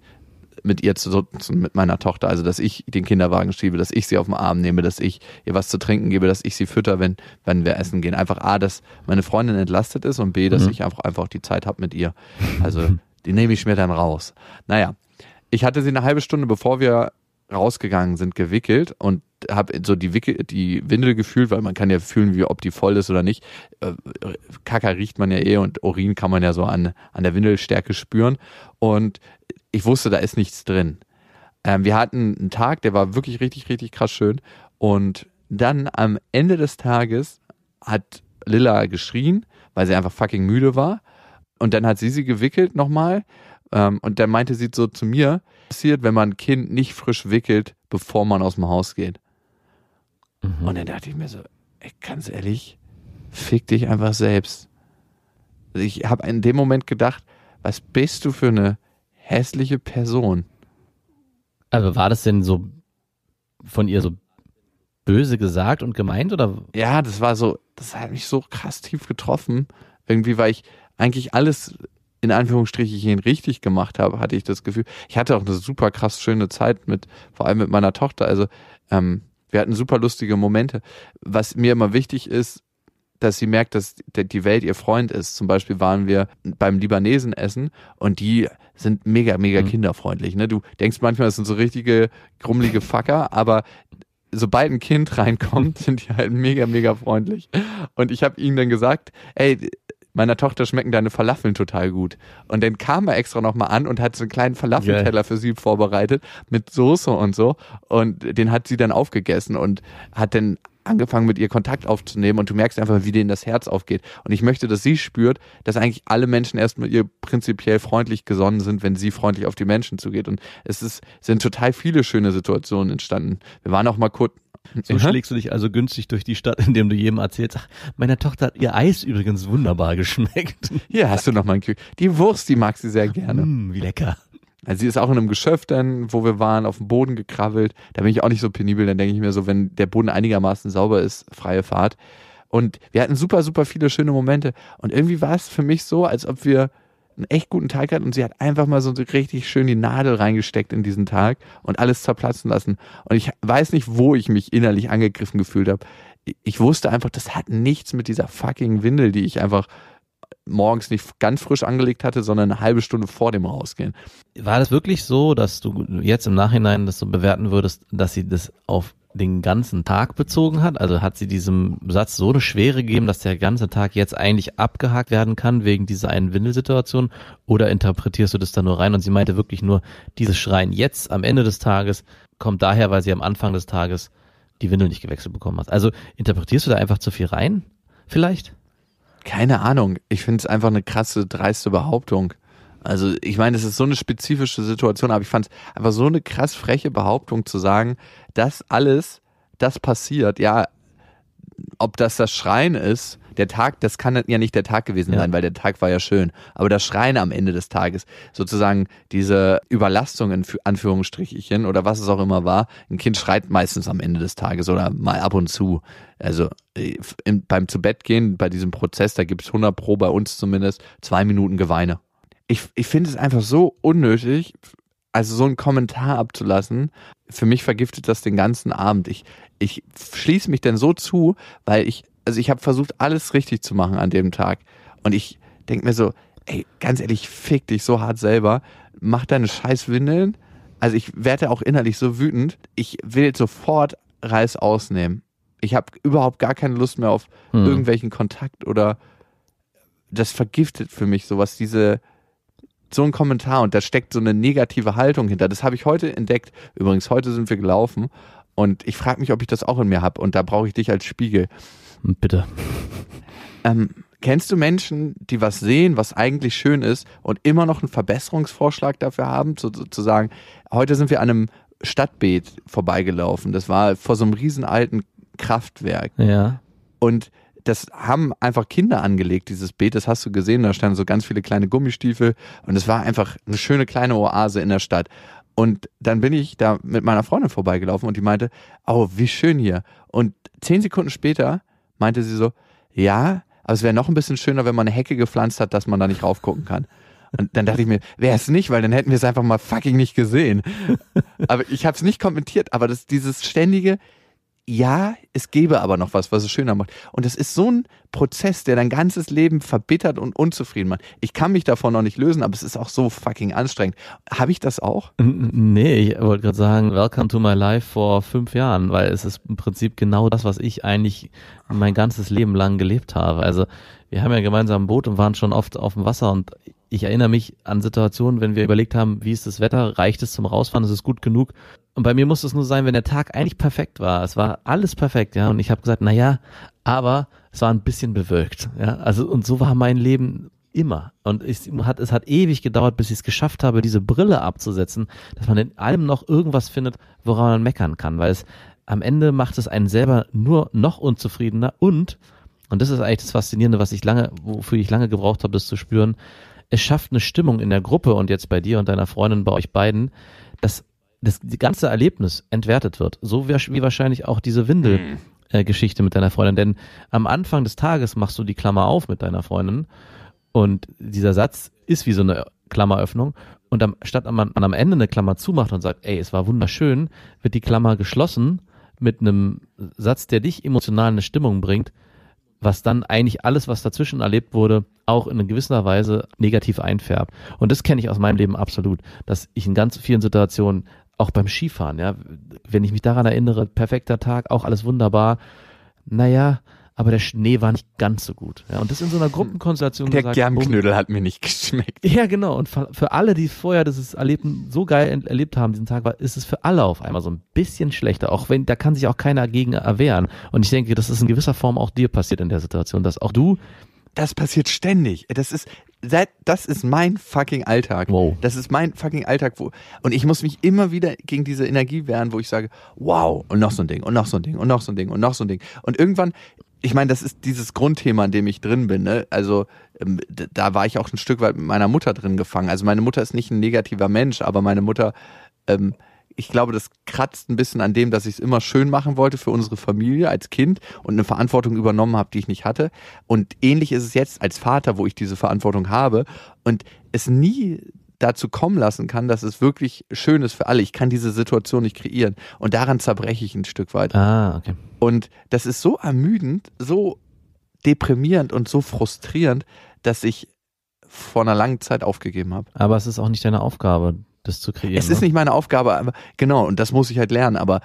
Speaker 5: mit ihr zu nutzen, mit meiner Tochter. Also, dass ich den Kinderwagen schiebe, dass ich sie auf den Arm nehme, dass ich ihr was zu trinken gebe, dass ich sie fütter, wenn, wenn wir essen gehen. Einfach A, dass meine Freundin entlastet ist und B, dass
Speaker 4: Mhm.
Speaker 5: ich einfach, einfach die Zeit habe mit ihr. Also, die nehme ich mir dann raus. Naja, ich hatte sie eine halbe Stunde, bevor wir rausgegangen sind, gewickelt und habe so die, Wickel, die Windel gefühlt, weil man kann ja fühlen, wie ob die voll ist oder nicht. Äh, Kacker riecht man ja eh und Urin kann man ja so an, an der Windelstärke spüren. Und ich wusste, da ist nichts drin. Ähm, wir hatten einen Tag, der war wirklich richtig, richtig krass schön. Und dann am Ende des Tages hat Lilla geschrien, weil sie einfach fucking müde war. Und dann hat sie sie gewickelt nochmal. Ähm, und dann meinte sie so zu mir, passiert, wenn man ein Kind nicht frisch wickelt, bevor man aus dem Haus geht.
Speaker 4: Mhm.
Speaker 5: Und dann dachte ich mir so, ey, ganz ehrlich, fick dich einfach selbst. Also Ich habe in dem Moment gedacht, was bist du für eine hässliche Person?
Speaker 4: Aber war das denn so von ihr so böse gesagt und gemeint oder?
Speaker 5: Ja, das war so, das hat mich so krass tief getroffen. Irgendwie, weil ich eigentlich alles in Anführungsstrichen richtig gemacht habe, hatte ich das Gefühl. Ich hatte auch eine super krass schöne Zeit mit, vor allem mit meiner Tochter. Also ähm, wir hatten super lustige Momente. Was mir immer wichtig ist, dass sie merkt, dass die Welt ihr Freund ist. Zum Beispiel waren wir beim Libanesen essen und die sind mega, mega
Speaker 4: Mhm.
Speaker 5: kinderfreundlich. Ne? Du denkst manchmal, das sind so richtige grummelige Facker, aber sobald ein Kind reinkommt, sind die halt mega, mega freundlich. Und ich habe ihnen dann gesagt, ey, meiner Tochter schmecken deine Falafeln total gut. Und dann kam er extra nochmal an und hat so einen kleinen Falafelteller für sie vorbereitet mit Soße und so. Und den hat sie dann aufgegessen und hat dann angefangen mit ihr Kontakt aufzunehmen und du merkst einfach, wie denen das Herz aufgeht. Und ich möchte, dass sie spürt, dass eigentlich alle Menschen erst mit ihr prinzipiell freundlich gesonnen sind, wenn sie freundlich auf die Menschen zugeht. Und es ist, sind total viele schöne Situationen entstanden. Wir waren auch mal kurz.
Speaker 4: So
Speaker 5: Ja.
Speaker 4: schlägst du dich also günstig durch die Stadt, indem du jedem erzählst, ach, meiner Tochter hat ihr Eis übrigens wunderbar geschmeckt.
Speaker 5: Hier hast du noch mal ein Kühl. Die Wurst, die mag sie sehr gerne.
Speaker 4: Mm, wie lecker.
Speaker 5: Also sie ist auch in einem Geschäft dann, wo wir waren, auf dem Boden gekrabbelt. Da bin ich auch nicht so penibel. Dann denke ich mir so, wenn der Boden einigermaßen sauber ist, freie Fahrt. Und wir hatten super, super viele schöne Momente. Und irgendwie war es für mich so, als ob wir einen echt guten Tag hatten und sie hat einfach mal so richtig schön die Nadel reingesteckt in diesen Tag und alles zerplatzen lassen. Und ich weiß nicht, wo ich mich innerlich angegriffen gefühlt habe. ich wusste einfach, das hat nichts mit dieser fucking Windel, die ich einfach morgens nicht ganz frisch angelegt hatte, sondern eine halbe Stunde vor dem Rausgehen.
Speaker 4: War das wirklich so, dass du jetzt im Nachhinein das so bewerten würdest, dass sie das auf den ganzen Tag bezogen hat? Also hat sie diesem Satz so eine Schwere gegeben, dass der ganze Tag jetzt eigentlich abgehakt werden kann wegen dieser einen Windelsituation? Oder interpretierst du das da nur rein und sie meinte wirklich nur, dieses Schreien jetzt am Ende des Tages kommt daher, weil sie am Anfang des Tages die Windel nicht gewechselt bekommen hat. Also interpretierst du da einfach zu viel rein? Vielleicht?
Speaker 5: Keine Ahnung. Ich finde es einfach eine krasse, dreiste Behauptung. Also ich meine, es ist so eine spezifische Situation, aber ich fand es einfach so eine krass freche Behauptung zu sagen, dass alles, das passiert, ja, ob das das Schreien ist, der Tag, das kann ja nicht der Tag gewesen
Speaker 4: Ja.
Speaker 5: sein, weil der Tag war ja schön. Aber das Schreien am Ende des Tages, sozusagen diese Überlastung in Fü- Anführungsstrichen oder was es auch immer war, ein Kind schreit meistens am Ende des Tages oder mal ab und zu. Also äh, im, beim zu Bett gehen, bei diesem Prozess, da gibt es 100 pro bei uns zumindest, zwei Minuten Geweine. Ich, ich finde es einfach so unnötig, also so einen Kommentar abzulassen. Für mich vergiftet das den ganzen Abend. Ich, ich schließe mich denn so zu, weil ich, also ich habe versucht, alles richtig zu machen an dem Tag. Und ich denke mir so, ey, ganz ehrlich, fick dich so hart selber. Mach deine scheiß Windeln. Also ich werde auch innerlich so wütend. Ich will sofort Reis ausnehmen. Ich habe überhaupt gar keine Lust mehr auf
Speaker 4: Hm.
Speaker 5: irgendwelchen Kontakt oder das vergiftet für mich sowas, diese, so ein Kommentar und da steckt so eine negative Haltung hinter. Das habe ich heute entdeckt. Übrigens, heute sind wir gelaufen und ich frage mich, ob ich das auch in mir habe und da brauche ich dich als Spiegel.
Speaker 4: Bitte.
Speaker 5: Ähm, kennst du Menschen, die was sehen, was eigentlich schön ist und immer noch einen Verbesserungsvorschlag dafür haben? Zu sagen, heute sind wir an einem Stadtbeet vorbeigelaufen. Das war vor so einem riesen alten Kraftwerk.
Speaker 4: Ja.
Speaker 5: Und das haben einfach Kinder angelegt, dieses Beet, das hast du gesehen, da standen so ganz viele kleine Gummistiefel und es war einfach eine schöne kleine Oase in der Stadt. Und dann bin ich da mit meiner Freundin vorbeigelaufen und die meinte, oh, wie schön hier. Und zehn Sekunden später meinte sie so, ja, aber es wäre noch ein bisschen schöner, wenn man eine Hecke gepflanzt hat, dass man da nicht raufgucken kann. Und dann dachte ich mir, wäre es nicht, weil dann hätten wir es einfach mal fucking nicht gesehen. Aber ich habe es nicht kommentiert, aber das dieses ständige, ja, es gäbe aber noch was, was es schöner macht. Und das ist so ein Prozess, der dein ganzes Leben verbittert und unzufrieden macht. Ich kann mich davon noch nicht lösen, aber es ist auch so fucking anstrengend. Habe ich das auch?
Speaker 4: Nee, ich wollte gerade sagen, welcome to my life vor fünf Jahren, weil es ist im Prinzip genau das, was ich eigentlich mein ganzes Leben lang gelebt habe. Also wir haben ja gemeinsam ein Boot und waren schon oft auf dem Wasser und ich erinnere mich an Situationen, wenn wir überlegt haben, wie ist das Wetter, reicht es zum Rausfahren, ist es gut genug? Und bei mir muss es nur sein, wenn der Tag eigentlich perfekt war. Es war alles perfekt, ja. Und ich habe gesagt, na ja, aber es war ein bisschen bewölkt, ja. Also und so war mein Leben immer. Und es hat, es hat ewig gedauert, bis ich es geschafft habe, diese Brille abzusetzen, dass man in allem noch irgendwas findet, woran man meckern kann, weil es am Ende macht es einen selber nur noch unzufriedener und, und das ist eigentlich das Faszinierende, was ich lange, wofür ich lange gebraucht habe, das zu spüren, es schafft eine Stimmung in der Gruppe und jetzt bei dir und deiner Freundin, bei euch beiden, dass das ganze Erlebnis entwertet wird. So wie, wie wahrscheinlich auch diese Windel. Äh, Geschichte mit deiner Freundin, denn am Anfang des Tages machst du die Klammer auf mit deiner Freundin und dieser Satz ist wie so eine Klammeröffnung. Und am, statt man, man am Ende eine Klammer zumacht und sagt, ey, es war wunderschön, wird die Klammer geschlossen mit einem Satz, der dich emotional in eine Stimmung bringt, was dann eigentlich alles, was dazwischen erlebt wurde, auch in gewisser Weise negativ einfärbt. Und das kenne ich aus meinem Leben absolut, dass ich in ganz vielen Situationen, auch beim Skifahren, ja, wenn ich mich daran erinnere, perfekter Tag, auch alles wunderbar, naja, aber der Schnee war nicht ganz so gut. Ja, und das in so einer Gruppenkonstellation
Speaker 5: Der
Speaker 4: gesagt,
Speaker 5: Germknödel hat mir nicht geschmeckt.
Speaker 4: ja, genau. Und für alle, die vorher dieses Erleben so geil erlebt haben, diesen Tag, war, ist es für alle auf einmal so ein bisschen schlechter. Auch wenn, da kann sich auch keiner gegen erwehren. Und ich denke, das ist in gewisser Form auch dir passiert in der Situation, dass auch du,
Speaker 5: Das passiert ständig. Das ist, seit- das ist mein fucking Alltag.
Speaker 4: Wow.
Speaker 5: Das ist mein fucking Alltag, wo, und ich muss mich immer wieder gegen diese Energie wehren, wo ich sage, wow, und noch so ein Ding, und noch so ein Ding, und noch so ein Ding, und noch so ein Ding. Und irgendwann, ich meine, das ist dieses Grundthema, in dem ich drin bin, ne? Also, ähm, da war ich auch ein Stück weit mit meiner Mutter drin gefangen. Also meine Mutter ist nicht ein negativer Mensch, aber meine Mutter, ähm, ich glaube, das kratzt ein bisschen an dem, dass ich es immer schön machen wollte für unsere Familie als Kind und eine Verantwortung übernommen habe, die ich nicht hatte. Und ähnlich ist es jetzt als Vater, wo ich diese Verantwortung habe und es nie dazu kommen lassen kann, dass es wirklich schön ist für alle. Ich kann diese Situation nicht kreieren. Und daran zerbreche ich ein Stück weit.
Speaker 4: Ah, okay.
Speaker 5: Und das ist so ermüdend, so deprimierend und so frustrierend, dass ich vor einer langen Zeit aufgegeben habe.
Speaker 4: Aber es ist auch nicht deine Aufgabe, das zu kreieren.
Speaker 5: Es ist
Speaker 4: ne?
Speaker 5: nicht meine Aufgabe, aber genau, und das muss ich halt lernen, aber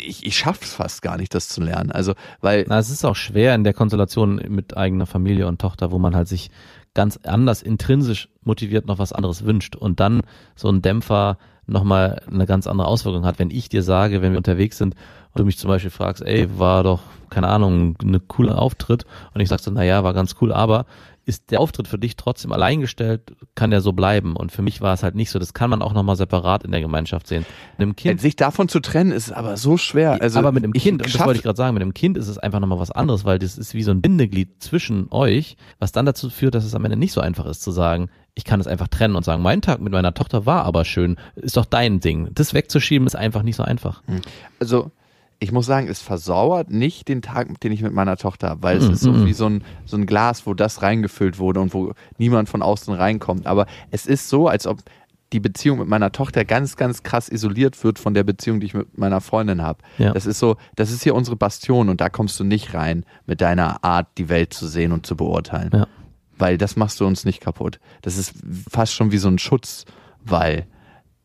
Speaker 5: ich, ich schaffe es fast gar nicht, das zu lernen. Also, weil
Speaker 4: Na, es ist auch schwer in der Konstellation mit eigener Familie und Tochter, wo man halt sich ganz anders intrinsisch motiviert noch was anderes wünscht und dann so ein Dämpfer nochmal eine ganz andere Auswirkung hat. Wenn ich dir sage, wenn wir unterwegs sind und du mich zum Beispiel fragst, ey, war doch, keine Ahnung, eine coole Auftritt und ich sag so, naja, war ganz cool, aber ist der Auftritt für dich trotzdem alleingestellt, kann der so bleiben. Und für mich war es halt nicht so. Das kann man auch nochmal separat in der Gemeinschaft sehen. Mit einem Kind
Speaker 5: sich davon zu trennen, ist aber so schwer. Also,
Speaker 4: aber mit dem
Speaker 5: ich
Speaker 4: Kind, und das wollte ich gerade sagen, mit dem Kind ist es einfach nochmal was anderes, weil das ist wie so ein Bindeglied zwischen euch, was dann dazu führt, dass es am Ende nicht so einfach ist zu sagen, ich kann es einfach trennen und sagen, mein Tag mit meiner Tochter war aber schön, ist doch dein Ding. Das wegzuschieben ist einfach nicht so einfach.
Speaker 5: also ich muss sagen, es versauert nicht den Tag, den ich mit meiner Tochter habe, weil es
Speaker 4: Mhm,
Speaker 5: ist so
Speaker 4: mhm.
Speaker 5: wie so ein, so ein Glas, wo das reingefüllt wurde und wo niemand von außen reinkommt. Aber es ist so, als ob die Beziehung mit meiner Tochter ganz, ganz krass isoliert wird von der Beziehung, die ich mit meiner Freundin habe.
Speaker 4: Ja.
Speaker 5: Das ist so, das ist hier unsere Bastion und da kommst du nicht rein mit deiner Art, die Welt zu sehen und zu beurteilen.
Speaker 4: Ja.
Speaker 5: Weil das machst du uns nicht kaputt. Das ist fast schon wie so ein Schutzwall. Äh,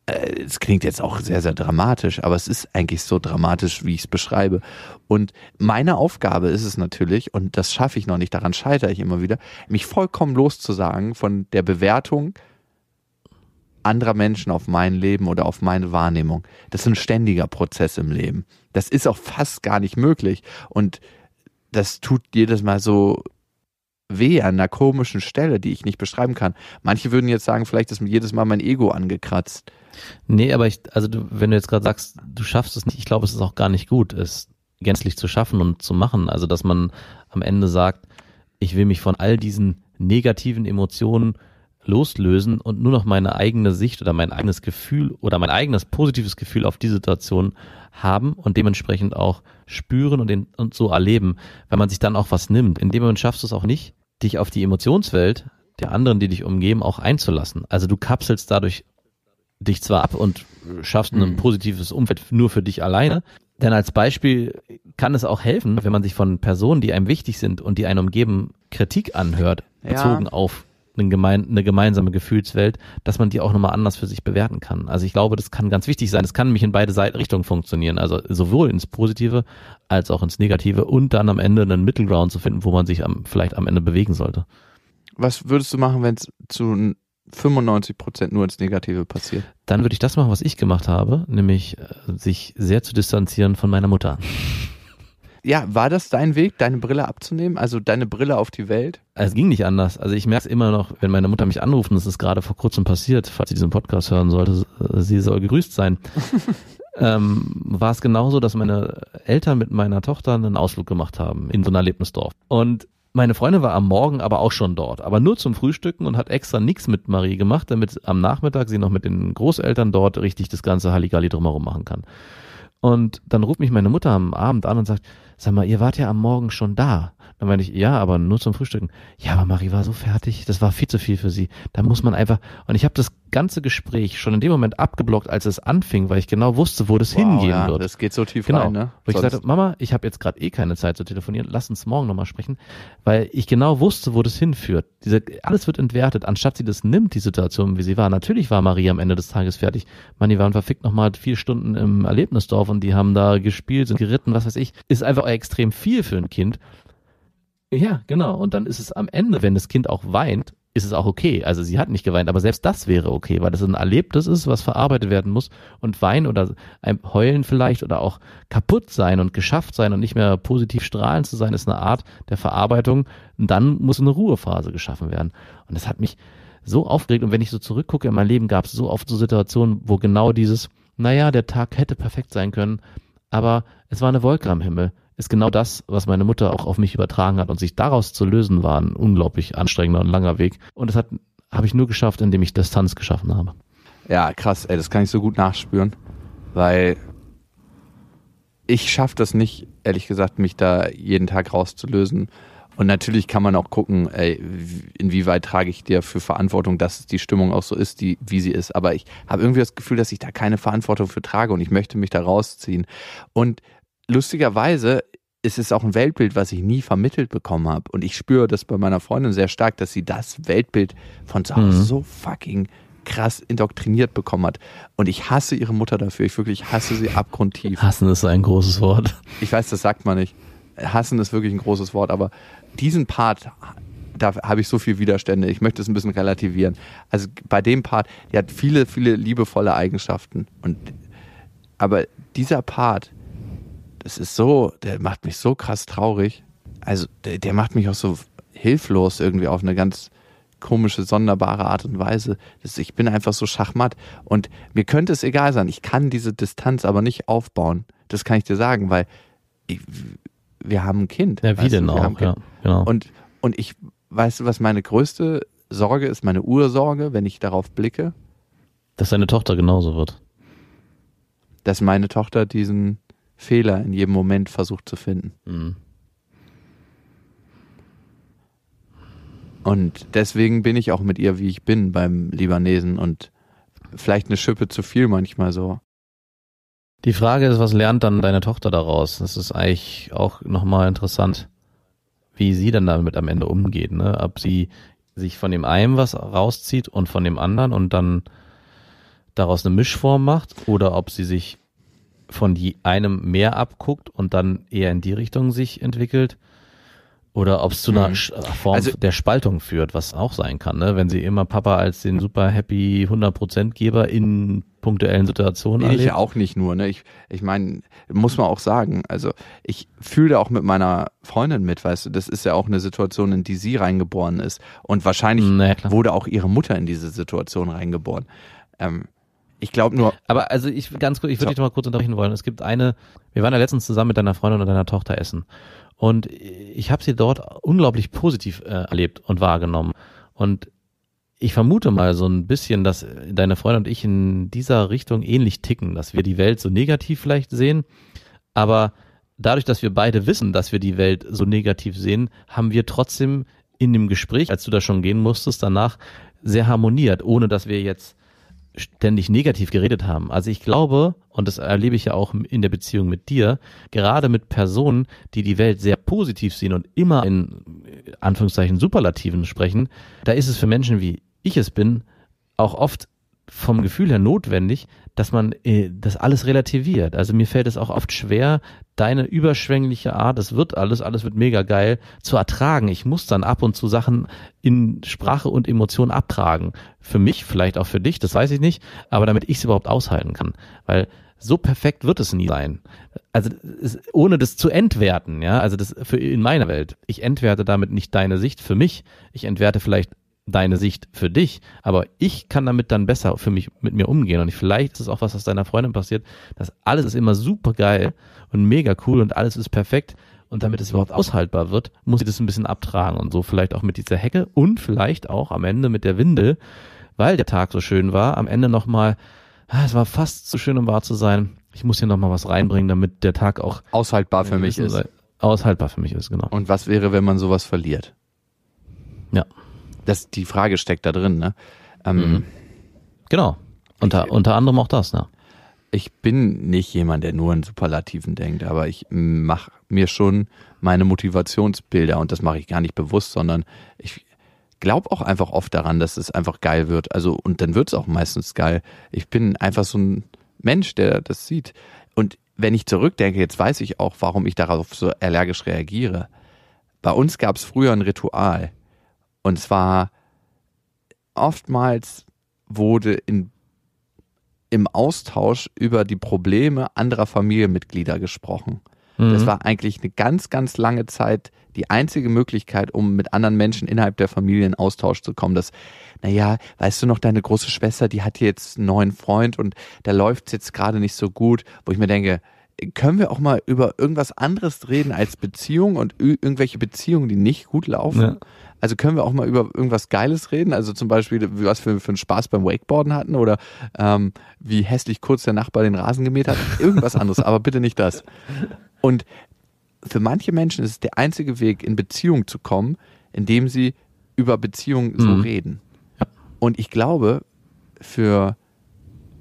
Speaker 5: Es klingt jetzt auch sehr, sehr dramatisch, aber es ist eigentlich so dramatisch, wie ich es beschreibe. Und meine Aufgabe ist es natürlich, und das schaffe ich noch nicht, daran scheitere ich immer wieder, mich vollkommen loszusagen von der Bewertung anderer Menschen auf mein Leben oder auf meine Wahrnehmung. Das ist ein ständiger Prozess im Leben. Das ist auch fast gar nicht möglich. Und das tut jedes Mal so weh an einer komischen Stelle, die ich nicht beschreiben kann. Manche würden jetzt sagen, vielleicht ist mir jedes Mal mein Ego angekratzt.
Speaker 4: Nee, aber ich, also du, wenn du jetzt gerade sagst, du schaffst es nicht, ich glaube, es ist auch gar nicht gut, es gänzlich zu schaffen und zu machen. Also, dass man am Ende sagt, ich will mich von all diesen negativen Emotionen loslösen und nur noch meine eigene Sicht oder mein eigenes Gefühl oder mein eigenes positives Gefühl auf die Situation haben und dementsprechend auch spüren und, den, und so erleben, wenn man sich dann auch was nimmt. In dem Moment schaffst du es auch nicht, dich auf die Emotionswelt der anderen, die dich umgeben, auch einzulassen. Also du kapselst dadurch dich zwar ab und schaffst ein positives Umfeld nur für dich alleine, denn als Beispiel kann es auch helfen, wenn man sich von Personen, die einem wichtig sind und die einen umgeben, Kritik anhört,
Speaker 5: Ja.
Speaker 4: bezogen auf eine, gemein, eine gemeinsame Gefühlswelt, dass man die auch nochmal anders für sich bewerten kann. Also ich glaube, das kann ganz wichtig sein. Es kann nämlich in beide Seiten Richtungen funktionieren. Also sowohl ins Positive als auch ins Negative und dann am Ende einen Mittelground zu finden, wo man sich am, vielleicht am Ende bewegen sollte.
Speaker 5: Was würdest du machen, wenn es zu 95 Prozent nur ins Negative passiert?
Speaker 4: Dann würde ich das machen, was ich gemacht habe, nämlich äh, sich sehr zu distanzieren von meiner Mutter.
Speaker 5: Ja, war das dein Weg, deine Brille abzunehmen? Also deine Brille auf die Welt?
Speaker 4: Es ging nicht anders. Also ich merke es immer noch, wenn meine Mutter mich anruft, und das ist gerade vor kurzem passiert, falls sie diesen Podcast hören sollte, sie soll gegrüßt sein. ähm, war es genauso, dass meine Eltern mit meiner Tochter einen Ausflug gemacht haben in so ein Erlebnisdorf. Und meine Freundin war am Morgen aber auch schon dort, aber nur zum Frühstücken und hat extra nichts mit Marie gemacht, damit am Nachmittag sie noch mit den Großeltern dort richtig das ganze Halligalli drumherum machen kann. Und dann ruft mich meine Mutter am Abend an und sagt, sag mal, ihr wart ja am Morgen schon da. Dann meinte ich, ja, aber nur zum Frühstücken. Ja, aber Marie war so fertig, das war viel zu viel für sie. Da muss man einfach. Und ich habe das ganze Gespräch schon in dem Moment abgeblockt, als es anfing, weil ich genau wusste, wo das hingehen
Speaker 5: ja,
Speaker 4: wird.
Speaker 5: Das geht so tief
Speaker 4: Genau.
Speaker 5: rein, ne?
Speaker 4: Wo ich
Speaker 5: Sonst-
Speaker 4: sagte, Mama, ich habe jetzt gerade eh keine Zeit zu telefonieren, lass uns morgen nochmal sprechen, weil ich genau wusste, wo das hinführt. Diese, alles wird entwertet, anstatt sie das nimmt, die Situation, wie sie war. Natürlich war Marie am Ende des Tages fertig. Man, die waren verfickt nochmal vier Stunden im Erlebnisdorf und die haben da gespielt, sind geritten, was weiß ich. Ist einfach extrem viel für ein Kind. Ja, genau. Und dann ist es am Ende, wenn das Kind auch weint, ist es auch okay. Also sie hat nicht geweint, aber selbst das wäre okay, weil das ein Erlebtes ist, was verarbeitet werden muss. Und Weinen oder Heulen vielleicht oder auch kaputt sein und geschafft sein und nicht mehr positiv strahlend zu sein, ist eine Art der Verarbeitung. Und dann muss eine Ruhephase geschaffen werden. Und das hat mich so aufgeregt. Und wenn ich so zurückgucke in mein Leben, gab es so oft so Situationen, wo genau dieses, naja, der Tag hätte perfekt sein können, aber es war eine Wolke am Himmel. Ist genau das, was meine Mutter auch auf mich übertragen hat. Und sich daraus zu lösen, war ein unglaublich anstrengender und langer Weg. Und das habe ich nur geschafft, indem ich Distanz geschaffen habe.
Speaker 5: Ja, krass, ey, das kann ich so gut nachspüren, weil ich schaffe das nicht, ehrlich gesagt, mich da jeden Tag rauszulösen Und natürlich kann man auch gucken, ey, inwieweit trage ich dir für Verantwortung, dass die Stimmung auch so ist, die, wie sie ist. Aber ich habe irgendwie das Gefühl, dass ich da keine Verantwortung für trage und ich möchte mich da rausziehen. Und lustigerweise ist es auch ein Weltbild, was ich nie vermittelt bekommen habe. Und ich spüre das bei meiner Freundin sehr stark, dass sie das Weltbild von zu Hause mhm. so fucking krass indoktriniert bekommen hat. Und ich hasse ihre Mutter dafür. Ich wirklich hasse sie abgrundtief.
Speaker 4: Hassen ist ein großes Wort.
Speaker 5: Ich weiß, das sagt man nicht. Hassen ist wirklich ein großes Wort, aber diesen Part, da habe ich so viel Widerstände. Ich möchte es ein bisschen relativieren. Also bei dem Part, der hat viele, viele liebevolle Eigenschaften. Und, aber dieser Part, das ist so, der macht mich so krass traurig. Also der, der macht mich auch so hilflos irgendwie auf eine ganz komische, sonderbare Art und Weise. Das, ich bin einfach so schachmatt. Und mir könnte es egal sein. Ich kann diese Distanz aber nicht aufbauen. Das kann ich dir sagen, weil ich, wir haben ein Kind.
Speaker 4: Ja, wie denn auch, ja,
Speaker 5: genau. Und, und ich, weißt du, was meine größte Sorge ist, meine Ursorge, wenn ich darauf blicke?
Speaker 4: Dass deine Tochter genauso wird.
Speaker 5: Dass meine Tochter diesen Fehler in jedem Moment versucht zu finden. Mhm. Und deswegen bin ich auch mit ihr, wie ich bin, beim Libanesen und vielleicht eine Schippe zu viel manchmal so.
Speaker 4: Die Frage ist, was lernt dann deine Tochter daraus? Das ist eigentlich auch nochmal interessant, wie sie dann damit am Ende umgeht, ne? Ob sie sich von dem einen was rauszieht und von dem anderen und dann daraus eine Mischform macht oder ob sie sich von die einem mehr abguckt und dann eher in die Richtung sich entwickelt oder ob es zu einer mhm. Form also, der Spaltung führt, was auch sein kann, ne? wenn sie immer Papa als den super happy 100% Geber in punktuellen Situationen
Speaker 5: Ich ja auch nicht nur, ne? Ich, ich meine, muss man auch sagen, also ich fühle auch mit meiner Freundin mit, weißt du, das ist ja auch eine Situation, in die sie reingeboren ist. Und wahrscheinlich naja, wurde auch ihre Mutter in diese Situation reingeboren. Ähm, ich glaube nur.
Speaker 4: Aber also ich ganz kurz, ich würde so. dich noch mal kurz unterbrechen wollen. Es gibt eine, wir waren ja letztens zusammen mit deiner Freundin und deiner Tochter essen. Und ich habe sie dort unglaublich positiv äh, erlebt und wahrgenommen. Und ich vermute mal so ein bisschen, dass deine Freundin und ich in dieser Richtung ähnlich ticken, dass wir die Welt so negativ vielleicht sehen, aber dadurch, dass wir beide wissen, dass wir die Welt so negativ sehen, haben wir trotzdem in dem Gespräch, als du da schon gehen musstest, danach sehr harmoniert, ohne dass wir jetzt ständig negativ geredet haben. Also ich glaube, und das erlebe ich ja auch in der Beziehung mit dir, gerade mit Personen, die die Welt sehr positiv sehen und immer in Anführungszeichen Superlativen sprechen, da ist es für Menschen wie ich es bin, auch oft vom Gefühl her notwendig, dass man äh, das alles relativiert. Also mir fällt es auch oft schwer, deine überschwängliche Art, es wird alles, alles wird mega geil, zu ertragen. Ich muss dann ab und zu Sachen in Sprache und Emotion abtragen. Für mich, vielleicht auch für dich, das weiß ich nicht, aber damit ich es überhaupt aushalten kann. Weil so perfekt wird es nie sein. Also ohne das zu entwerten, ja, also das für in meiner Welt. Ich entwerte damit nicht deine Sicht für mich. Ich entwerte vielleicht deine Sicht für dich, aber ich kann damit dann besser für mich mit mir umgehen und vielleicht ist es auch was, was deiner Freundin passiert, dass alles ist immer super geil und mega cool und alles ist perfekt und damit es überhaupt aushaltbar wird, muss ich das ein bisschen abtragen und so vielleicht auch mit dieser Hecke und vielleicht auch am Ende mit der Windel, weil der Tag so schön war, am Ende nochmal, ah, es war fast zu schön, um wahr zu sein. Ich muss hier nochmal was reinbringen, damit der Tag auch
Speaker 5: aushaltbar für mich ist.
Speaker 4: Aushaltbar für mich ist, genau.
Speaker 5: Und was wäre, wenn man sowas verliert?
Speaker 4: Ja.
Speaker 5: Das, die Frage steckt da drin, ne? Ähm, mhm.
Speaker 4: Genau. Unter, ich, unter anderem auch das, ne?
Speaker 5: Ich bin nicht jemand, der nur in Superlativen denkt, aber ich mache mir schon meine Motivationsbilder und das mache ich gar nicht bewusst, sondern ich glaube auch einfach oft daran, dass es einfach geil wird. Also, und dann wird es auch meistens geil. Ich bin einfach so ein Mensch, der das sieht. Und wenn ich zurückdenke, jetzt weiß ich auch, warum ich darauf so allergisch reagiere. Bei uns gab es früher ein Ritual. Und zwar oftmals wurde in, im Austausch über die Probleme anderer Familienmitglieder gesprochen. Mhm. Das war eigentlich eine ganz, ganz lange Zeit die einzige Möglichkeit, um mit anderen Menschen innerhalb der Familie in Austausch zu kommen. Das, naja, weißt du noch, deine große Schwester, die hat jetzt einen neuen Freund und da läuft es jetzt gerade nicht so gut, wo ich mir denke, können wir auch mal über irgendwas anderes reden als Beziehung und irgendwelche Beziehungen, die nicht gut laufen? Ja. Also können wir auch mal über irgendwas Geiles reden? Also zum Beispiel, was wir für einen Spaß beim Wakeboarden hatten oder ähm, wie hässlich kurz der Nachbar den Rasen gemäht hat. Irgendwas anderes, aber bitte nicht das. Und für manche Menschen ist es der einzige Weg, in Beziehung zu kommen, indem sie über Beziehung so
Speaker 4: Mhm.
Speaker 5: reden. Und ich glaube, für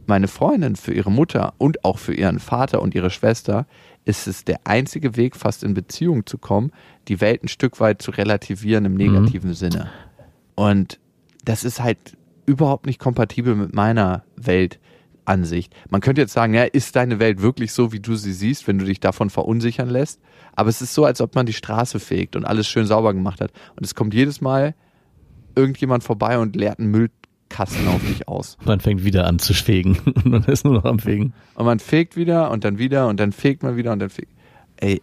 Speaker 5: meine Freundin, für ihre Mutter und auch für ihren Vater und ihre Schwester ist es der einzige Weg, fast in Beziehung zu kommen, die Welt ein Stück weit zu relativieren im negativen Sinne. Und das ist halt überhaupt nicht kompatibel mit meiner Weltansicht. Man könnte jetzt sagen, ja, ist deine Welt wirklich so, wie du sie siehst, wenn du dich davon verunsichern lässt? Aber es ist so, als ob man die Straße fegt und alles schön sauber gemacht hat. Und es kommt jedes Mal irgendjemand vorbei und leert einen Müllkasten auf dich aus.
Speaker 4: Man fängt wieder an zu schwegen und man ist nur noch am Fegen.
Speaker 5: Und man fegt wieder und dann wieder und dann fegt man wieder und dann fegt. Ey,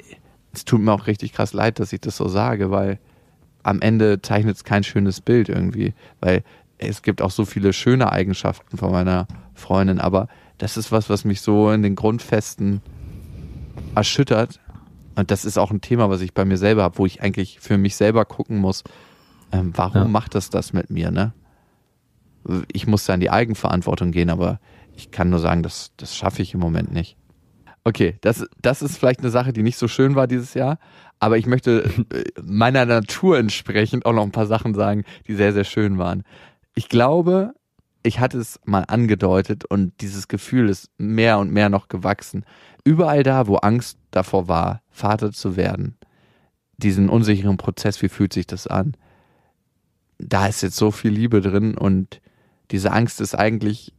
Speaker 5: es tut mir auch richtig krass leid, dass ich das so sage, weil am Ende zeichnet es kein schönes Bild irgendwie. Weil es gibt auch so viele schöne Eigenschaften von meiner Freundin, aber das ist was, was mich so in den Grundfesten erschüttert. Und das ist auch ein Thema, was ich bei mir selber habe, wo ich eigentlich für mich selber gucken muss, ähm, warum
Speaker 4: Ja.
Speaker 5: macht das das mit mir, ne? Ich muss da in die Eigenverantwortung gehen, aber ich kann nur sagen, das, das schaffe ich im Moment nicht. Okay, das, das ist vielleicht eine Sache, die nicht so schön war dieses Jahr, aber ich möchte äh, meiner Natur entsprechend auch noch ein paar Sachen sagen, die sehr, sehr schön waren. Ich glaube, ich hatte es mal angedeutet und dieses Gefühl ist mehr und mehr noch gewachsen. Überall da, wo Angst davor war, Vater zu werden, diesen unsicheren Prozess, wie fühlt sich das an? Da ist jetzt so viel Liebe drin und diese Angst ist eigentlich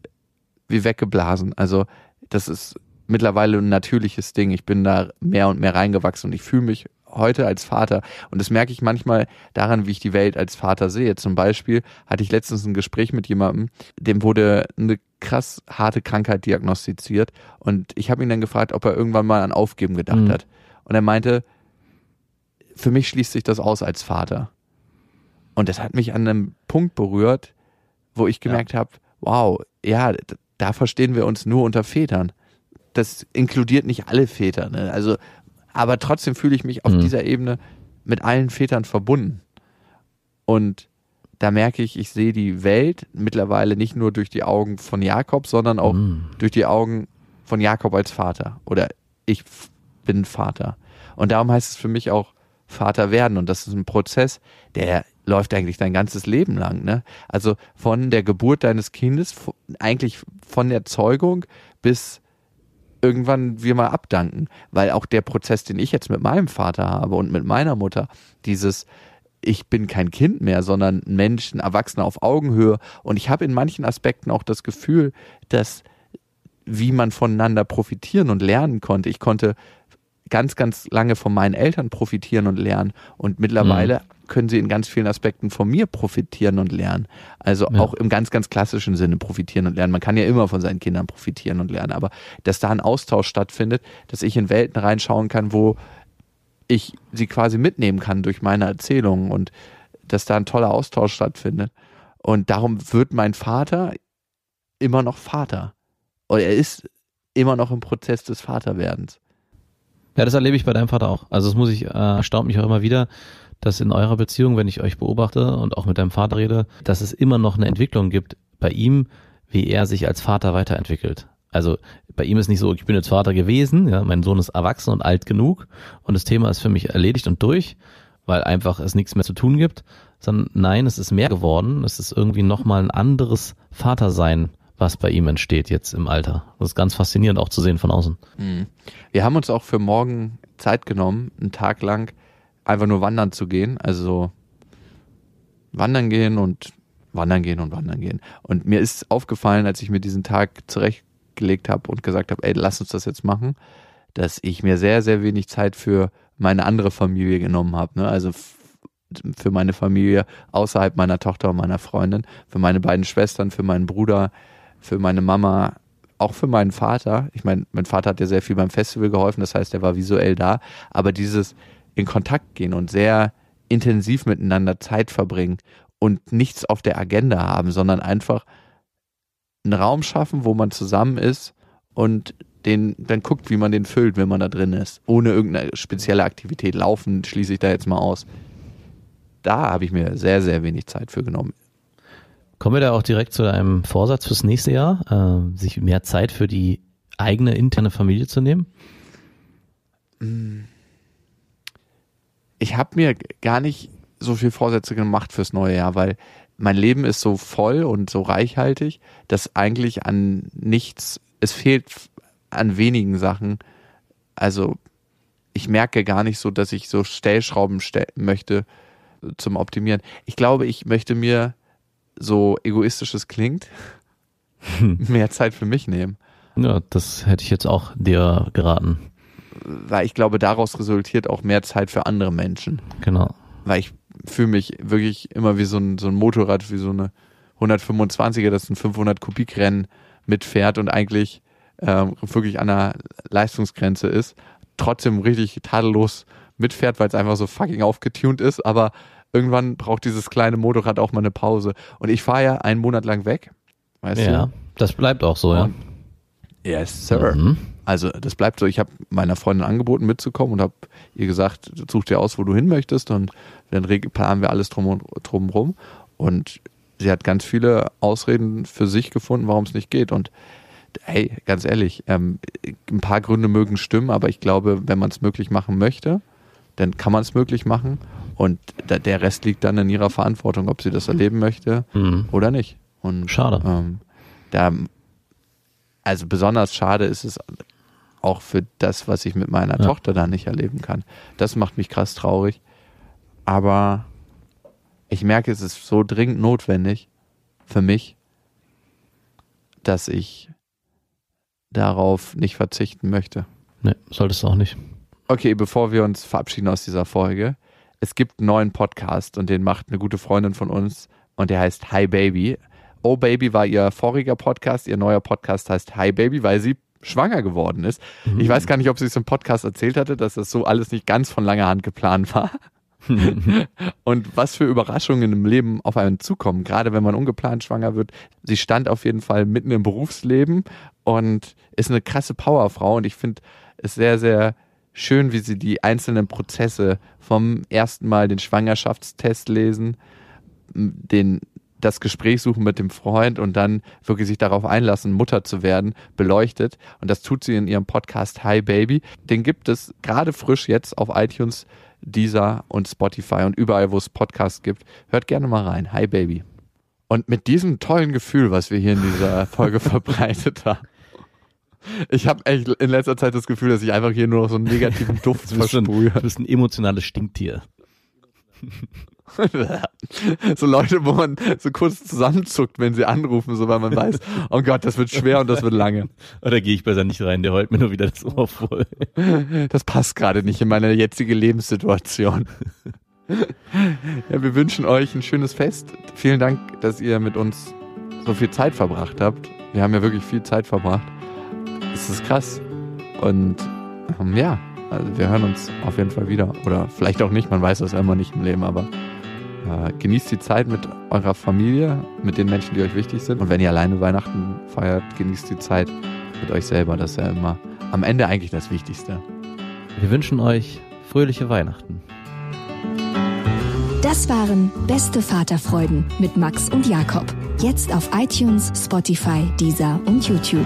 Speaker 5: wie weggeblasen. Also das ist mittlerweile ein natürliches Ding. Ich bin da mehr und mehr reingewachsen und ich fühle mich heute als Vater und das merke ich manchmal daran, wie ich die Welt als Vater sehe. Zum Beispiel hatte ich letztens ein Gespräch mit jemandem, dem wurde eine krass harte Krankheit diagnostiziert und ich habe ihn dann gefragt, ob er irgendwann mal an Aufgeben gedacht
Speaker 4: Mhm.
Speaker 5: hat. Und er meinte, für mich schließt sich das aus als Vater. Und das hat mich an einem Punkt berührt, wo ich gemerkt habe, wow, ja, da verstehen wir uns nur unter Vätern. Das inkludiert nicht alle Väter, ne? Also, aber trotzdem fühle ich mich auf
Speaker 4: Mhm.
Speaker 5: dieser Ebene mit allen Vätern verbunden. Und da merke ich, ich sehe die Welt mittlerweile nicht nur durch die Augen von Jakob, sondern auch
Speaker 4: Mm.
Speaker 5: durch die Augen von Jakob als Vater. Oder ich bin Vater. Und darum heißt es für mich auch Vater werden. Und das ist ein Prozess, der läuft eigentlich dein ganzes Leben lang. Ne? Also von der Geburt deines Kindes, eigentlich von der Zeugung bis irgendwann wir mal abdanken. Weil auch der Prozess, den ich jetzt mit meinem Vater habe und mit meiner Mutter, dieses ich bin kein Kind mehr, sondern ein Mensch, ein Erwachsener auf Augenhöhe. Und ich habe in manchen Aspekten auch das Gefühl, dass wie man voneinander profitieren und lernen konnte. Ich konnte ganz, ganz lange von meinen Eltern profitieren und lernen. Und mittlerweile können sie in ganz vielen Aspekten von mir profitieren und lernen. Also
Speaker 4: Ja.
Speaker 5: auch im ganz, ganz klassischen Sinne profitieren und lernen. Man kann ja immer von seinen Kindern profitieren und lernen. Aber dass da ein Austausch stattfindet, dass ich in Welten reinschauen kann, wo ich sie quasi mitnehmen kann durch meine Erzählungen und dass da ein toller Austausch stattfindet. Und darum wird mein Vater immer noch Vater. Oder er ist immer noch im Prozess des Vaterwerdens.
Speaker 4: Ja, das erlebe ich bei deinem Vater auch. Also das muss ich, äh, erstaunt mich auch immer wieder, dass in eurer Beziehung, wenn ich euch beobachte und auch mit deinem Vater rede, dass es immer noch eine Entwicklung gibt bei ihm, wie er sich als Vater weiterentwickelt. Also bei ihm ist nicht so, ich bin jetzt Vater gewesen, ja, mein Sohn ist erwachsen und alt genug und das Thema ist für mich erledigt und durch, weil einfach es nichts mehr zu tun gibt, sondern nein, es ist mehr geworden, es ist irgendwie nochmal ein anderes Vatersein, was bei ihm entsteht jetzt im Alter. Das ist ganz faszinierend auch zu sehen von außen.
Speaker 5: Mhm. Wir haben uns auch für morgen Zeit genommen, einen Tag lang einfach nur wandern zu gehen. Also so wandern gehen und wandern gehen und wandern gehen. Und mir ist aufgefallen, als ich mir diesen Tag zurechtgelegt habe und gesagt habe, ey, lass uns das jetzt machen, dass ich mir sehr, sehr wenig Zeit für meine andere Familie genommen habe. Ne? Also für meine Familie außerhalb meiner Tochter und meiner Freundin, für meine beiden Schwestern, für meinen Bruder, für meine Mama, auch für meinen Vater. Ich meine, mein Vater hat ja sehr viel beim Festival geholfen, das heißt, er war visuell da. Aber dieses in Kontakt gehen und sehr intensiv miteinander Zeit verbringen und nichts auf der Agenda haben, sondern einfach einen Raum schaffen, wo man zusammen ist und den dann guckt, wie man den füllt, wenn man da drin ist, ohne irgendeine spezielle Aktivität. Laufen schließe ich da jetzt mal aus. Da habe ich mir sehr, sehr wenig Zeit für genommen.
Speaker 4: Kommen wir da auch direkt zu deinem Vorsatz fürs nächste Jahr, äh, sich mehr Zeit für die eigene interne Familie zu nehmen?
Speaker 5: ich habe mir gar nicht so viel Vorsätze gemacht fürs neue Jahr, weil mein Leben ist so voll und so reichhaltig, dass eigentlich an nichts, es fehlt an wenigen Sachen. Also ich merke gar nicht so, dass ich so Stellschrauben stell möchte zum Optimieren. Ich glaube, ich möchte mir so egoistisch es klingt, mehr Zeit für mich nehmen.
Speaker 4: Ja, das hätte ich jetzt auch dir geraten.
Speaker 5: Weil ich glaube, daraus resultiert auch mehr Zeit für andere Menschen.
Speaker 4: Genau.
Speaker 5: Weil ich fühle mich wirklich immer wie so ein, so ein Motorrad, wie so eine 125er, das ein 500 Kubik Rennen mitfährt und eigentlich ähm, wirklich an der Leistungsgrenze ist. Trotzdem richtig tadellos mitfährt, weil es einfach so fucking aufgetunt ist. Aber irgendwann braucht dieses kleine Motorrad auch mal eine Pause. Und ich fahre ja einen Monat lang weg. Weißt
Speaker 4: Ja,
Speaker 5: du?
Speaker 4: das bleibt auch so, ja.
Speaker 5: Und- Yes, sir.
Speaker 4: Mhm.
Speaker 5: Also das bleibt so. Ich habe meiner Freundin angeboten mitzukommen und habe ihr gesagt, such dir aus, wo du hin möchtest und dann planen wir alles drum und drum rum. Und sie hat ganz viele Ausreden für sich gefunden, warum es nicht geht. Und hey, ganz ehrlich, ähm, ein paar Gründe mögen stimmen, aber ich glaube, wenn man es möglich machen möchte, dann kann man es möglich machen. Und der Rest liegt dann in ihrer Verantwortung, ob sie das erleben möchte
Speaker 4: Mhm.
Speaker 5: oder nicht. Und
Speaker 4: Schade.
Speaker 5: ähm, da, also besonders schade ist es auch für das, was ich mit meiner
Speaker 4: Ja.
Speaker 5: Tochter da nicht erleben kann. Das macht mich krass traurig. Aber ich merke, es ist so dringend notwendig für mich, dass ich darauf nicht verzichten möchte.
Speaker 4: Nee, solltest du auch nicht.
Speaker 5: Okay, bevor wir uns verabschieden aus dieser Folge, es gibt einen neuen Podcast und den macht eine gute Freundin von uns und der heißt Hi Baby. Oh Baby war ihr voriger Podcast, ihr neuer Podcast heißt Hi Baby, weil sie schwanger geworden ist. Ich weiß gar nicht, ob sie es im Podcast erzählt hatte, dass das so alles nicht ganz von langer Hand geplant war. und was für Überraschungen im Leben auf einen zukommen, gerade wenn man ungeplant schwanger wird. Sie stand auf jeden Fall mitten im Berufsleben und ist eine krasse Powerfrau und ich finde es sehr, sehr schön, wie sie die einzelnen Prozesse vom ersten Mal den Schwangerschaftstest lesen, den das Gespräch suchen mit dem Freund und dann wirklich sich darauf einlassen, Mutter zu werden, beleuchtet. Und das tut sie in ihrem Podcast Hi Baby. Den gibt es gerade frisch jetzt auf iTunes, Deezer und Spotify und überall, wo es Podcasts gibt. Hört gerne mal rein. Hi Baby. Und mit diesem tollen Gefühl, was wir hier in dieser Folge verbreitet haben. Ich habe echt in letzter Zeit das Gefühl, dass ich einfach hier nur noch so einen negativen Duft versprühe.
Speaker 4: du bist ein emotionales Stinktier.
Speaker 5: so Leute, wo man so kurz zusammenzuckt, wenn sie anrufen, so weil man weiß, oh Gott, das wird schwer und das wird lange.
Speaker 4: Oder gehe ich besser nicht rein, der heult mir nur wieder das Ohr voll.
Speaker 5: Das passt gerade nicht in meine jetzige Lebenssituation. Ja, wir wünschen euch ein schönes Fest. Vielen Dank, dass ihr mit uns so viel Zeit verbracht habt. Wir haben ja wirklich viel Zeit verbracht. Es ist krass. Und ähm, ja, also wir hören uns auf jeden Fall wieder. Oder vielleicht auch nicht, man weiß das immer nicht im Leben, aber äh, genießt die Zeit mit eurer Familie, mit den Menschen, die euch wichtig sind. Und wenn ihr alleine Weihnachten feiert, genießt die Zeit mit euch selber. Das ist ja immer am Ende eigentlich das Wichtigste.
Speaker 4: Wir wünschen euch fröhliche Weihnachten.
Speaker 1: Das waren Beste Vaterfreuden mit Max und Jakob. Jetzt auf iTunes, Spotify, Deezer und YouTube.